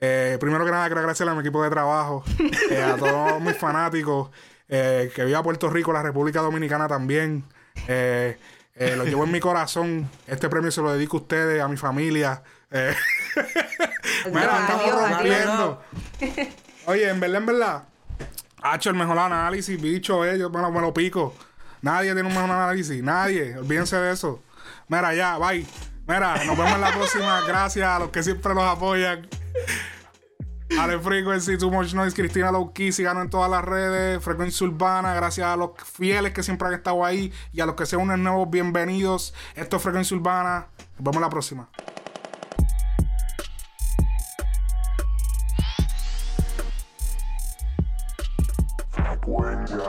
Eh, primero que nada, quiero agradecerle a mi equipo de trabajo, *laughs* eh, a todos mis fanáticos, eh, que viva Puerto Rico, la República Dominicana también. Eh, eh, lo llevo en mi corazón. Este premio se lo dedico a ustedes, a mi familia. Eh, *laughs* Mira, estamos rompiendo. Oye, en verdad, en verdad, ha hecho el mejor análisis, bicho, eh, yo me lo, me lo pico. Nadie tiene un mejor análisis, nadie. Olvídense de eso. Mira, ya, bye. Mira, nos vemos en la próxima. Gracias a los que siempre nos apoyan. Ale Frequency, Too Much Noise, Cristina Lowkey, síganos en todas las redes, Frecuencia Urbana, gracias a los fieles que siempre han estado ahí y a los que se unen nuevos, bienvenidos. Esto es Frecuencia Urbana. Nos vemos la próxima. Frecuencia